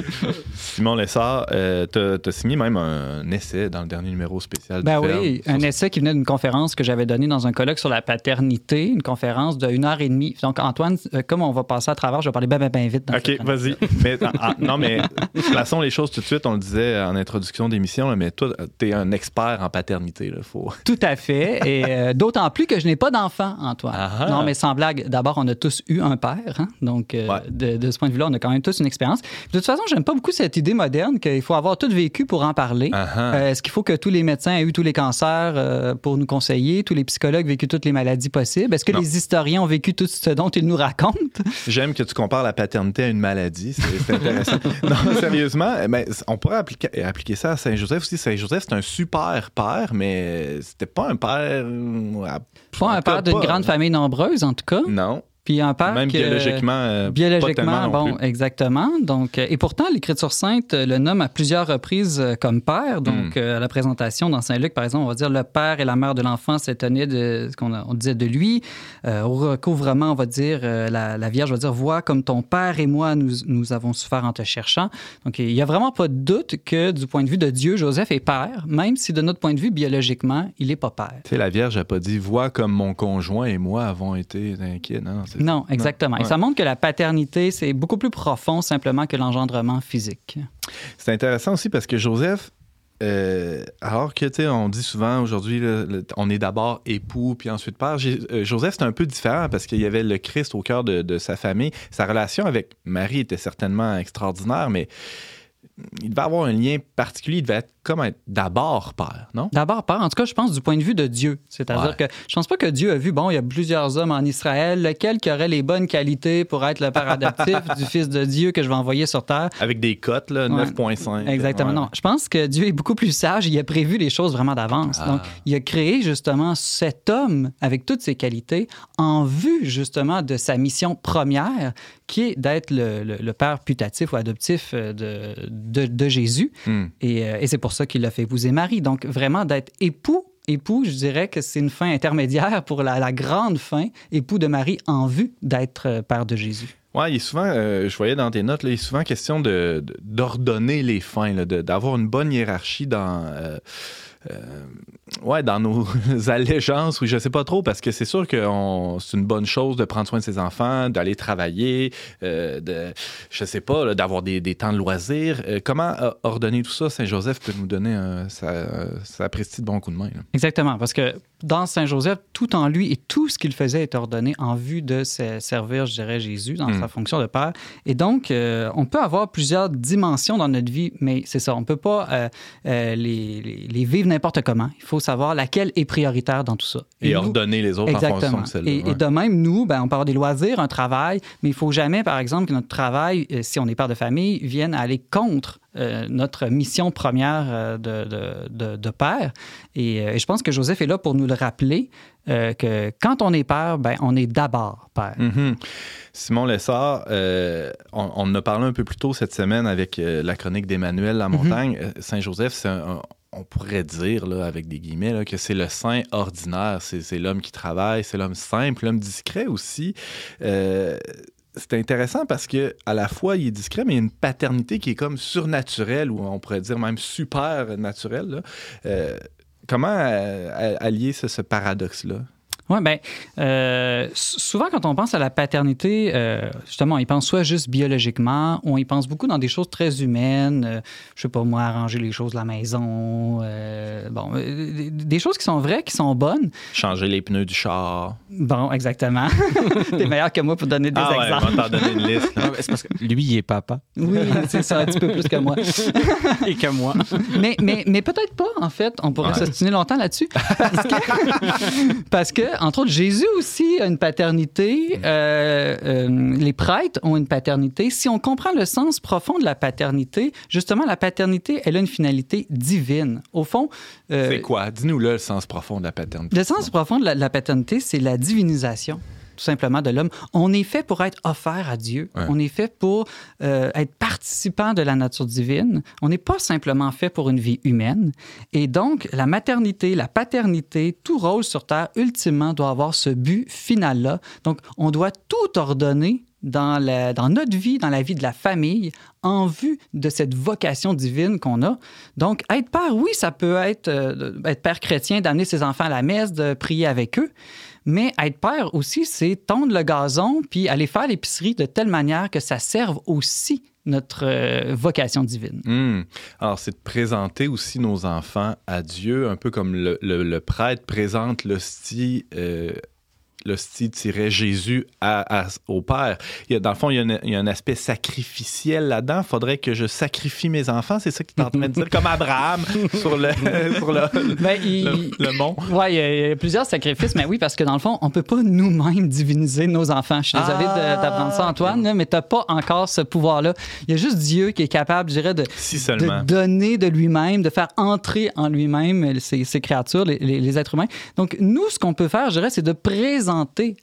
Simon Lessard, euh, t'as t'as signé même un essai dans le dernier numéro spécial. Ben du oui, un essai qui venait d'une conférence que j'avais donnée dans un colloque sur la paternité, une conférence de une heure et demie. Donc, Antoine, euh, comme on va passer à travers, je vais parler bien, bien, bien vite. Dans OK, vas-y. Mais, ah, ah, non, mais plaçons les choses tout de suite. On le disait en introduction d'émission, mais toi, t'es un expert en paternité. Là, faut... Tout à fait. Et euh, d'autant plus que je n'ai pas d'enfant, Antoine. Ah. Non, mais sans blague, d'abord, on a tous eu un père. hein. Donc, euh, Ouais. de, de ce point de vue-là, on a quand même tous une expérience. De toute façon, j'aime pas beaucoup cette idée moderne qu'il faut avoir tout vécu pour en parler. Ah ah. Euh, Est-ce qu'il faut que tous les médecins aient eu tous les cancers pour nous conseiller, tous les psychologues vécu toutes les maladies possibles? Est-ce que Non. les historiens ont vécu tout ce dont ils nous racontent? J'aime que tu compares la paternité à une maladie. C'est intéressant. non, sérieusement, eh ben, on pourrait appliquer, appliquer ça à Saint-Joseph aussi. Saint-Joseph, c'est un super père, mais c'était pas un père. Euh, à- Pas en un père d'une grande famille nombreuse, en tout cas. Non. Puis un père Même que- biologiquement. euh, Biologiquement, bon, exactement. Donc, euh, et pourtant, l'Écriture sainte euh, le nomme à plusieurs reprises euh, comme père. Donc, Hmm. euh, à la présentation dans Saint-Luc, par exemple, on va dire le père et la mère de l'enfant s'étonnaient de ce qu'on on disait de lui. Euh, au recouvrement, on va dire euh, la, la Vierge va dire vois comme ton père et moi nous, nous avons souffert en te cherchant. Donc, il n'y a vraiment pas de doute que du point de vue de Dieu, Joseph est père, même si de notre point de vue biologiquement, il n'est pas père. Tu sais, la Vierge n'a pas dit Vois comme mon conjoint et moi avons été inquiets. Non, c'est- Non, exactement. Et Ouais. ça montre que la paternité, c'est beaucoup plus profond simplement que l'engendrement physique. C'est intéressant aussi parce que Joseph, euh, alors que, tu sais, on dit souvent aujourd'hui, on est d'abord époux, puis ensuite père. Euh, Joseph, c'est un peu différent parce qu'il y avait le Christ au cœur de, de sa famille. Sa relation avec Marie était certainement extraordinaire, mais il devait avoir un lien particulier. Il devait être comme être d'abord père, non? D'abord, père, en tout cas, je pense du point de vue de Dieu. C'est-à-dire Ouais. que je pense pas que Dieu a vu, bon, il y a plusieurs hommes en Israël, lequel qui aurait les bonnes qualités pour être le père adoptif du Fils de Dieu que je vais envoyer sur terre? Avec des cotes, là, Ouais. 9,5. Exactement. Ouais. Non, je pense que Dieu est beaucoup plus sage. Il a prévu les choses vraiment d'avance. Ah. Donc, il a créé justement cet homme avec toutes ses qualités en vue justement de sa mission première, qui est d'être le, le- le père putatif ou adoptif euh, de, de, de Jésus. Hmm. Et, euh, et c'est pour ça qu'il l'a fait épouser Marie. Donc, vraiment, d'être époux, époux, je dirais que c'est une fin intermédiaire pour la, la grande fin, époux de Marie en vue d'être euh, père de Jésus. Ouais, il est souvent, euh, je voyais dans tes notes, là, il est souvent question de, d'ordonner les fins, d'avoir une bonne hiérarchie dans, euh, ouais, dans nos allégeances, oui, je sais pas trop, parce que c'est sûr que c'est une bonne chose de prendre soin de ses enfants, d'aller travailler, euh, de, je sais pas, d'avoir des, des temps de loisirs. Euh, comment euh, ordonner tout ça? Saint-Joseph peut nous donner un, sa, sa presti de bon coup de main. là. Exactement, parce que dans Saint-Joseph, tout en lui et tout ce qu'il faisait est ordonné en vue de se- servir, je dirais, Jésus dans Mm. sa fonction de père. Et donc, euh, on peut avoir plusieurs dimensions dans notre vie, mais c'est ça, on ne peut pas euh, euh, les, les- les vivre n'importe comment. Il faut savoir laquelle est prioritaire dans tout ça. Et, nous- ordonner les autres en fonction Exactement. de celle-là. Et, et de même, nous, ben, on peut avoir des loisirs, un travail, mais il faut jamais, par exemple, que notre travail, euh, si on est père de famille, vienne aller contre euh, notre mission première euh, de, de, de- de père. Et, et je pense que Joseph est là pour nous le rappeler euh, que quand on est père, ben, on est d'abord père. Mhm. Simon Lessard, euh, on, on en a parlé un peu plus tôt cette semaine avec la chronique d'Emmanuel Lamontagne. Mhm. Euh, Saint-Joseph, c'est un- un- on pourrait dire, là, avec des guillemets, que c'est le saint ordinaire. C'est l'homme qui travaille, c'est l'homme simple, l'homme discret aussi. Euh, c'est intéressant parce que à la fois il est discret, mais il y a une paternité qui est comme surnaturelle, ou on pourrait dire même super naturelle. Euh, comment euh, allier ce paradoxe-là? Oui, bien, euh, souvent quand on pense à la paternité, euh, justement, on y pense soit juste biologiquement, ou on y pense beaucoup dans des choses très humaines, euh, je sais pas moi, arranger les choses de la maison, euh, bon, euh, des, choses qui sont vraies, qui sont bonnes. Changer les pneus du char. Bon, exactement. T'es meilleur que moi pour donner des Ah ouais, exemples. on va t'en donner une liste. Ouais, c'est parce que lui, il est papa. Oui, c'est ça, un petit peu plus que moi. Et que moi. mais mais, mais peut-être pas, en fait. On pourrait Ouais. s'ostiner longtemps là-dessus. Parce que, parce que, entre autres, Jésus aussi a une paternité. euh, euh, les prêtres ont une paternité. Si on comprend le sens profond de la paternité, justement, la paternité, elle a une finalité divine. Au fond, euh, C'est quoi? Dis-nous le sens profond de la paternité. le sens profond de la, de la paternité, c'est la divinisation tout simplement de l'homme. On est fait pour être offert à Dieu. Ouais. On est fait pour euh, être participant de la nature divine. On n'est pas simplement fait pour une vie humaine. Et donc, la maternité, la paternité, tout rôle sur Terre, ultimement, doit avoir ce but final-là. Donc, on doit tout ordonner dans, la- dans notre vie, dans la vie de la famille, en vue de cette vocation divine qu'on a. Donc, être père, oui, ça peut être euh, être père chrétien, d'amener ses enfants à la messe, de prier avec eux. Mais être père aussi, c'est tondre le gazon puis aller faire l'épicerie de telle manière que ça serve aussi notre euh, vocation divine. Hmm. Alors, c'est de présenter aussi nos enfants à Dieu, un peu comme le prêtre présente l'hostie. euh, L'hostie tirait Jésus à- à- au Père. Il y a, dans le fond, il y, a une- il y a un aspect sacrificiel là-dedans. Il faudrait que je sacrifie mes enfants. C'est ça que tu es en train de dire, comme Abraham sur le, sur le, Ben, il- le- le mont. Oui, il y, a- plusieurs sacrifices, mais oui, parce que dans le fond, on peut pas nous-mêmes diviniser nos enfants. Je suis désolé Ah, de- d'apprendre ça, Antoine, mais tu n'as pas encore ce pouvoir-là. Il y a juste Dieu qui est capable, je dirais, de, Si seulement. de donner de lui-même, de faire entrer en lui-même ces, ces créatures, les, les- les êtres humains. Donc, nous, ce qu'on peut faire, je dirais, c'est de présenter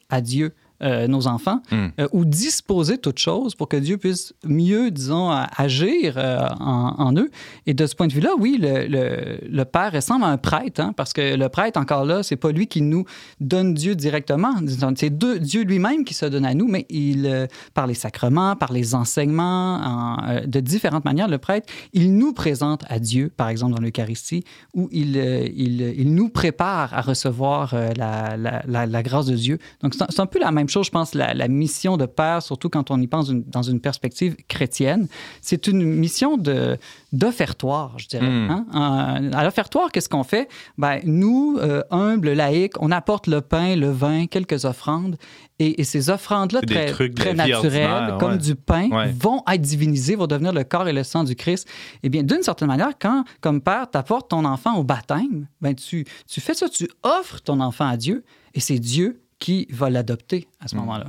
à Dieu euh, nos enfants Mm. euh, ou disposer toute chose pour que Dieu puisse mieux, disons, agir euh, en, en eux. Et de ce point de vue-là, oui, le, le- le Père ressemble à un prêtre, hein, parce que le prêtre, encore là, c'est pas lui qui nous donne Dieu directement. C'est Dieu lui-même qui se donne à nous, mais il, par les sacrements, par les enseignements, en, de différentes manières, le prêtre, il nous présente à Dieu, par exemple dans l'Eucharistie, où il, il, il nous prépare à recevoir la, la- la- la grâce de Dieu. Donc, c'est un peu la même chose, je pense, la, la mission de Père, surtout quand on y pense dans une perspective chrétienne. C'est une mission de d'offertoire, je dirais. Mm. hein. Euh, à l'offertoire, qu'est-ce qu'on fait? Ben, nous, euh, humbles, laïcs, on apporte le pain, le vin, quelques offrandes. Et, et ces offrandes-là, très, trucs très naturelles, comme ouais. du pain, Ouais. vont être divinisés, vont devenir le corps et le sang du Christ. Eh bien, d'une certaine manière, quand, comme père, tu apportes ton enfant au baptême, ben, tu, tu fais ça, tu offres ton enfant à Dieu, et c'est Dieu qui va l'adopter à ce Mm. moment-là.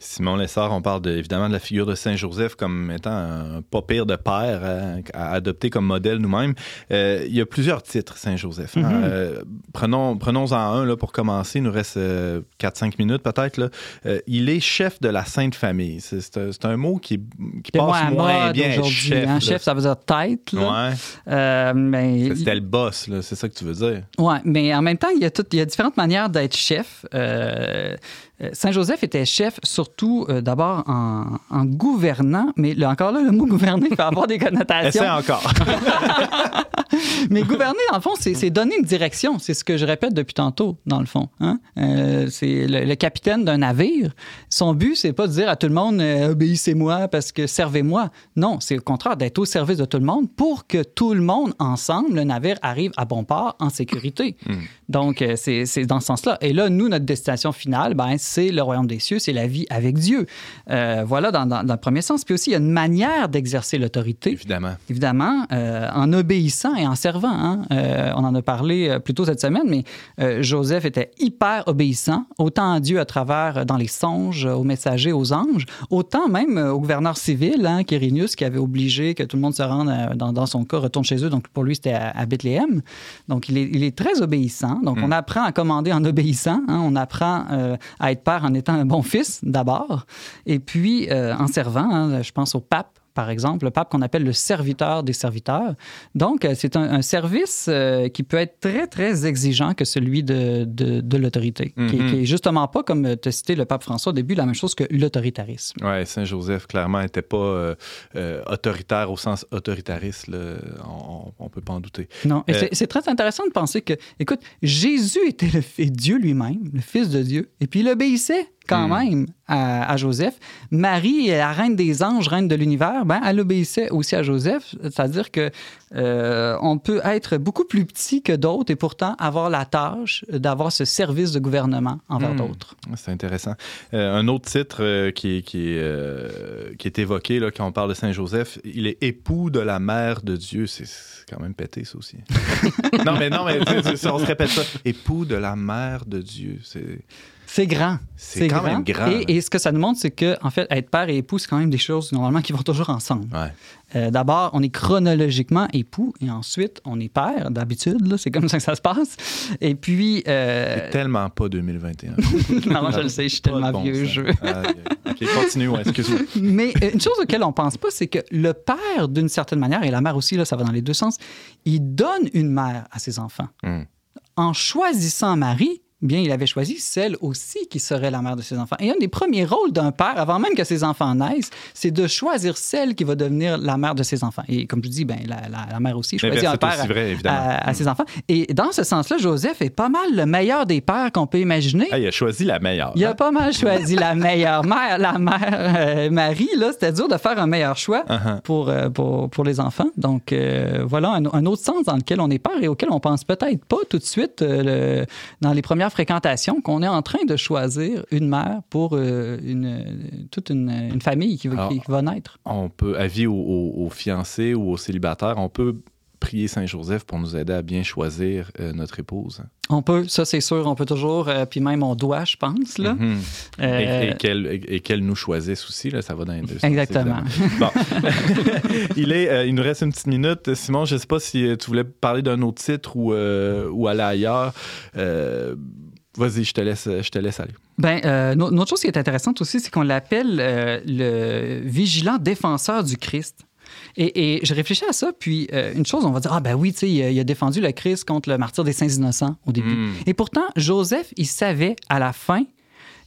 Simon Lessard, on parle de- évidemment de la figure de Saint Joseph comme étant un pas pire de père hein, à adopter comme modèle nous-mêmes. Euh, il y a plusieurs titres, Saint Joseph. hein. Mhm. Euh, prenons, prenons-en un là, pour commencer. Il nous reste 4-5 minutes peut-être. Euh, il est chef de la Sainte Famille. C'est, c'est un, mot qui, passe moins bien. Chef, hein. Chef, ça veut dire tête. Là. Ouais. Euh, mais- C'était le boss, là. c'est ça que tu veux dire. Ouais, mais en même temps, il y a, tout- il y a différentes manières d'être chef. Euh, euh, Saint Joseph Joseph était chef surtout euh, d'abord en, en gouvernant, mais là, encore là, le mot gouverner peut avoir des connotations. Essaie encore. Mais gouverner, en fond, c'est donner une direction. C'est ce que je répète depuis tantôt, dans le fond. hein. Euh, c'est le, le capitaine d'un navire. Son but, c'est pas de dire à tout le monde euh, obéissez-moi parce que servez-moi. Non, c'est au contraire d'être au service de tout le monde pour que tout le monde, ensemble, le navire arrive à bon port en sécurité. Donc, euh, c'est c'est dans ce sens-là. Et là, nous, notre destination finale, ben, c'est le royaume des cieux, c'est la vie avec Dieu. Euh, voilà, dans, dans- dans le premier sens. Puis aussi, il y a une manière d'exercer l'autorité Évidemment. évidemment, euh, en obéissant et en servant. hein. Euh, on en a parlé plus tôt cette semaine, mais Joseph était hyper obéissant, autant à Dieu à travers, dans les songes, aux messagers, aux anges, autant même au gouverneur civil, hein, Quirinius, qui avait obligé que tout le monde se rende, dans, dans son cas, retourne chez eux. Donc, pour lui, c'était à, à Bethléem. Donc, il est, il est très obéissant. Donc, on apprend à commander en obéissant. hein. On apprend à être père en étant un bon fils, d'abord. Et puis, euh, en servant, hein, je pense au pape par exemple, le pape qu'on appelle le serviteur des serviteurs. Donc, euh, c'est un, un service euh, qui peut être très, très exigeant que celui de, de, de l'autorité, qui, Mhm. qui est justement pas, comme tu as cité le pape François au début, la même chose que l'autoritarisme. Ouais, Saint-Joseph, clairement, n'était pas euh, euh, autoritaire au sens autoritariste. là. On, on peut pas en douter. Non, et c'est- très intéressant de penser que, écoute, Jésus était le fils Dieu lui-même, le fils de Dieu, et puis il obéissait quand Hmm. même à, à Joseph. Marie, la reine des anges, reine de l'univers, ben, elle obéissait aussi à Joseph, c'est-à-dire que euh, on peut être beaucoup plus petit que d'autres et pourtant avoir la tâche d'avoir ce service de gouvernement envers Hmm. d'autres. C'est intéressant. Euh, un autre titre euh, qui, est, qui, est, qui est évoqué là, quand on parle de Saint-Joseph, il est époux de la mère de Dieu. C'est quand même pété, ça aussi. non, mais non, mais on se répète ça. Époux de la mère de Dieu. C'est C'est grand. c'est quand même grand. Et, et ce que ça nous montre, c'est que, en fait, être père et époux, c'est quand même des choses, normalement, qui vont toujours ensemble. Ouais. Euh, D'abord, on est chronologiquement époux et ensuite, on est père, d'habitude. C'est comme ça que ça se passe. Et puis. euh, C'est tellement pas 2021. non, je le sais, je suis tellement bon vieux jeu. Ah, ok, continue, ouais, excuse-moi. Mais euh, une chose auquel on pense pas, c'est que le père, d'une certaine manière, et la mère aussi, là, ça va dans les deux sens, il donne une mère à ses enfants. Hmm. En choisissant Marie, bien, il avait choisi celle aussi qui serait la mère de ses enfants. Et un des premiers rôles d'un père, avant même que ses enfants naissent, c'est de choisir celle qui va devenir la mère de ses enfants. Et comme je dis, ben, la, la- la mère aussi choisit un père vrai, à- évidemment. à, à ses enfants. Et dans ce sens-là, Joseph est pas mal le meilleur des pères qu'on peut imaginer. Ah, il a choisi la meilleure. Il a hein? pas mal choisi la meilleure mère, la mère euh, Marie. Là, c'était dur de faire un meilleur choix Uh-huh. pour, euh, pour, pour les enfants. Donc, euh, voilà un, un autre sens dans lequel on est père et auquel on pense peut-être pas tout de suite le- dans les premières fréquentations qu'on est en train de choisir une mère pour euh, une, toute une, une famille qui, va- Alors, qui- qui va naître. on peut, avis aux, aux- aux fiancés ou aux célibataires, on peut prier Saint-Joseph pour nous aider à bien choisir euh, notre épouse. On peut, ça c'est sûr, on peut toujours, euh, puis même on doit, je pense. Là. Mhm. Euh, Et, et qu'elle nous choisisse aussi, là, ça va dans les deux sens, Exactement. Bon. il, est, il nous reste une petite minute. Simon, je ne sais pas si tu voulais parler d'un autre titre ou, ou aller ailleurs. Vas-y, je te laisse, je te laisse aller. Ben, euh, une autre chose qui est intéressante aussi, c'est qu'on l'appelle euh, le vigilant défenseur du Christ. Et, et je réfléchis à ça, puis euh, une chose, on va dire, ah ben oui, tu sais, il, a- il a défendu le Christ contre le martyr des saints innocents au début. Mm. Et pourtant, Joseph, il savait à la fin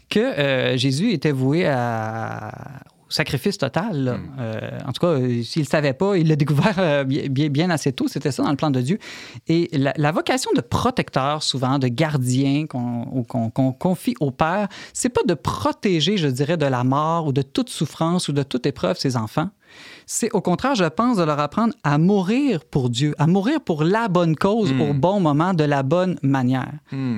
que Jésus était voué à- sacrifice total. là. Euh, en tout cas, euh, s'il ne savait pas, il l'a découvert euh, bien, assez tôt. C'était ça dans le plan de Dieu. Et la, la vocation de protecteur, souvent, de gardien qu'on confie au Père, c'est pas de protéger, je dirais, de la mort ou de toute souffrance ou de toute épreuve ses enfants. C'est au contraire, je pense, de leur apprendre à mourir pour Dieu, à mourir pour la bonne cause au bon moment, de la bonne manière.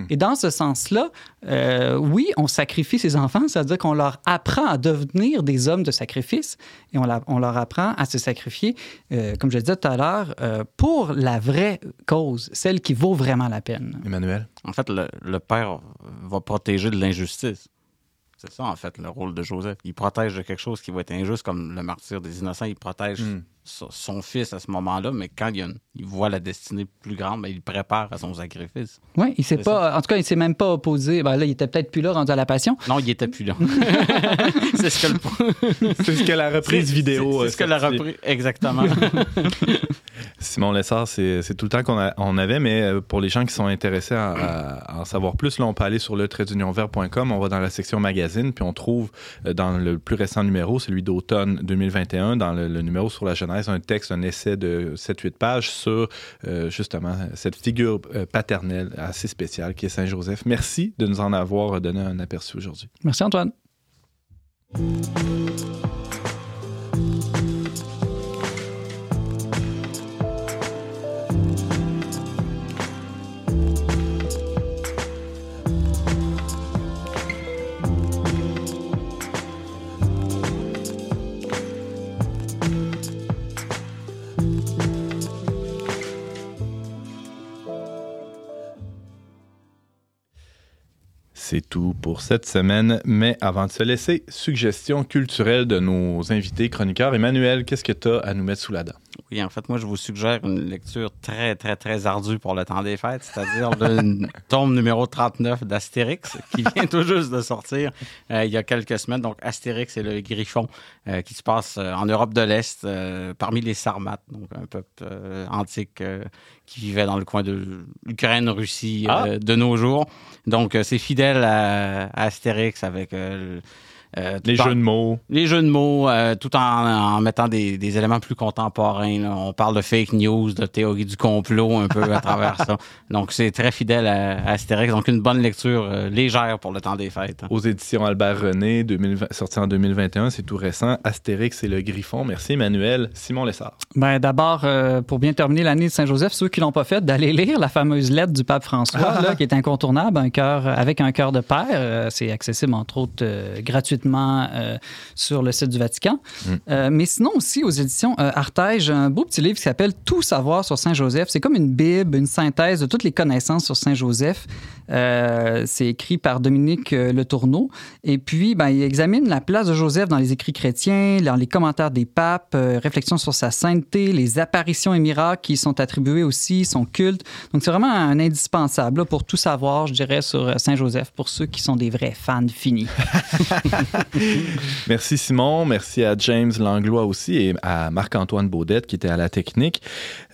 Et dans ce sens-là, euh, oui, on sacrifie ses enfants, c'est-à-dire qu'on leur apprend à devenir des hommes de sacrifice et on, la- on leur apprend à se sacrifier, euh, comme je le disais tout à l'heure, euh, pour la vraie cause, celle qui vaut vraiment la peine. Emmanuel? En fait, le, le père va protéger de l'injustice. C'est ça, en fait, le rôle de Joseph. Il protège de quelque chose qui va être injuste, comme le martyr des innocents. Il protège Mm. so- son fils à ce moment-là, mais quand il, y a une- il voit la destinée plus grande, ben, il prépare à son sacrifice. Oui, il s'est pas, en tout cas, il s'est même pas opposé. Ben là, il était peut-être plus là, rendu à la passion. Non, il était plus là. c'est ce que le C'est ce que la reprise vidéo. C'est euh, c'est ce que la reprise. Exactement. Simon Lessard, c'est tout le temps qu'on avait, mais euh, pour les gens qui sont intéressés à, en savoir plus, là, on peut aller sur le on va dans la section magazine, puis on trouve euh, dans le plus récent numéro, celui d'automne 2021, dans le, numéro sur la Genèse, un texte, un essai de 7-8 pages sur euh, justement cette figure paternelle assez spéciale qui est Saint-Joseph. Merci de nous en avoir donné un aperçu aujourd'hui. Merci Antoine. C'est tout pour cette semaine, mais avant de se laisser, suggestion culturelle de nos invités chroniqueurs. Emmanuel, qu'est-ce que tu as à nous mettre sous la dent? Oui, en fait, moi, je vous suggère une lecture très, très, très ardue pour le temps des fêtes, c'est-à-dire le tome numéro 39 d'Astérix, qui vient tout juste de sortir euh, il y a quelques semaines. Donc, Astérix et le Griffon, euh, qui se passe euh, en Europe de l'Est, parmi les Sarmates, donc un peuple antique qui vivait dans le coin de l'Ukraine, Russie, euh, de nos jours. Donc, euh, c'est fidèle à, à Astérix avec... euh, euh, Les en- jeux de mots. les jeux de mots, euh, tout en, en mettant des, des éléments plus contemporains. là. On parle de fake news, de théorie du complot un peu à travers ça. Donc, c'est très fidèle à, à Astérix. Donc, une bonne lecture euh, légère pour le temps des fêtes. hein. Aux éditions Albert René, 2020 sorti en 2021, c'est tout récent. Astérix et le Griffon. Merci Emmanuel. Simon Lessard. Ben, D'abord, euh, pour bien terminer l'année de Saint-Joseph, ceux qui l'ont pas fait, d'aller lire la fameuse lettre du pape François, là, qui est incontournable, un cœur, avec un cœur de père. Euh, c'est accessible, entre autres, euh, gratuitement euh, sur le site du Vatican. Euh, mais sinon aussi, aux éditions euh, Artege, un beau petit livre qui s'appelle Tout savoir sur Saint-Joseph. C'est comme une bible, une synthèse de toutes les connaissances sur Saint-Joseph. C'est écrit par Dominique euh, Le Tourneau. Et puis, ben, il examine la place de Joseph dans les écrits chrétiens, dans les commentaires des papes, euh, réflexions sur sa sainteté, les apparitions et miracles qui sont attribués aussi, son culte. Donc, c'est vraiment un indispensable là, pour tout savoir, je dirais, sur Saint-Joseph, pour ceux qui sont des vrais fans finis. Merci Simon, merci à James Langlois aussi et à Marc-Antoine Baudette qui était à la technique.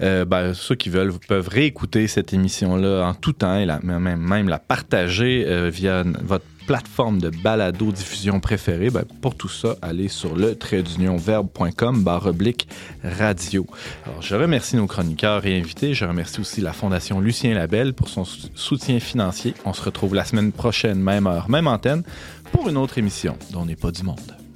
Euh, ben, ceux qui veulent peuvent réécouter cette émission-là en tout temps et même, la partager euh, via votre plateforme de balado-diffusion préférée. Ben, pour tout ça, allez sur le traitdunionverbe.com barre oblique radio. Alors, je remercie nos chroniqueurs et invités. Je remercie aussi la Fondation Lucien Labelle pour son sou- soutien financier. On se retrouve la semaine prochaine, même heure, même antenne, pour une autre émission dont n'est pas du monde.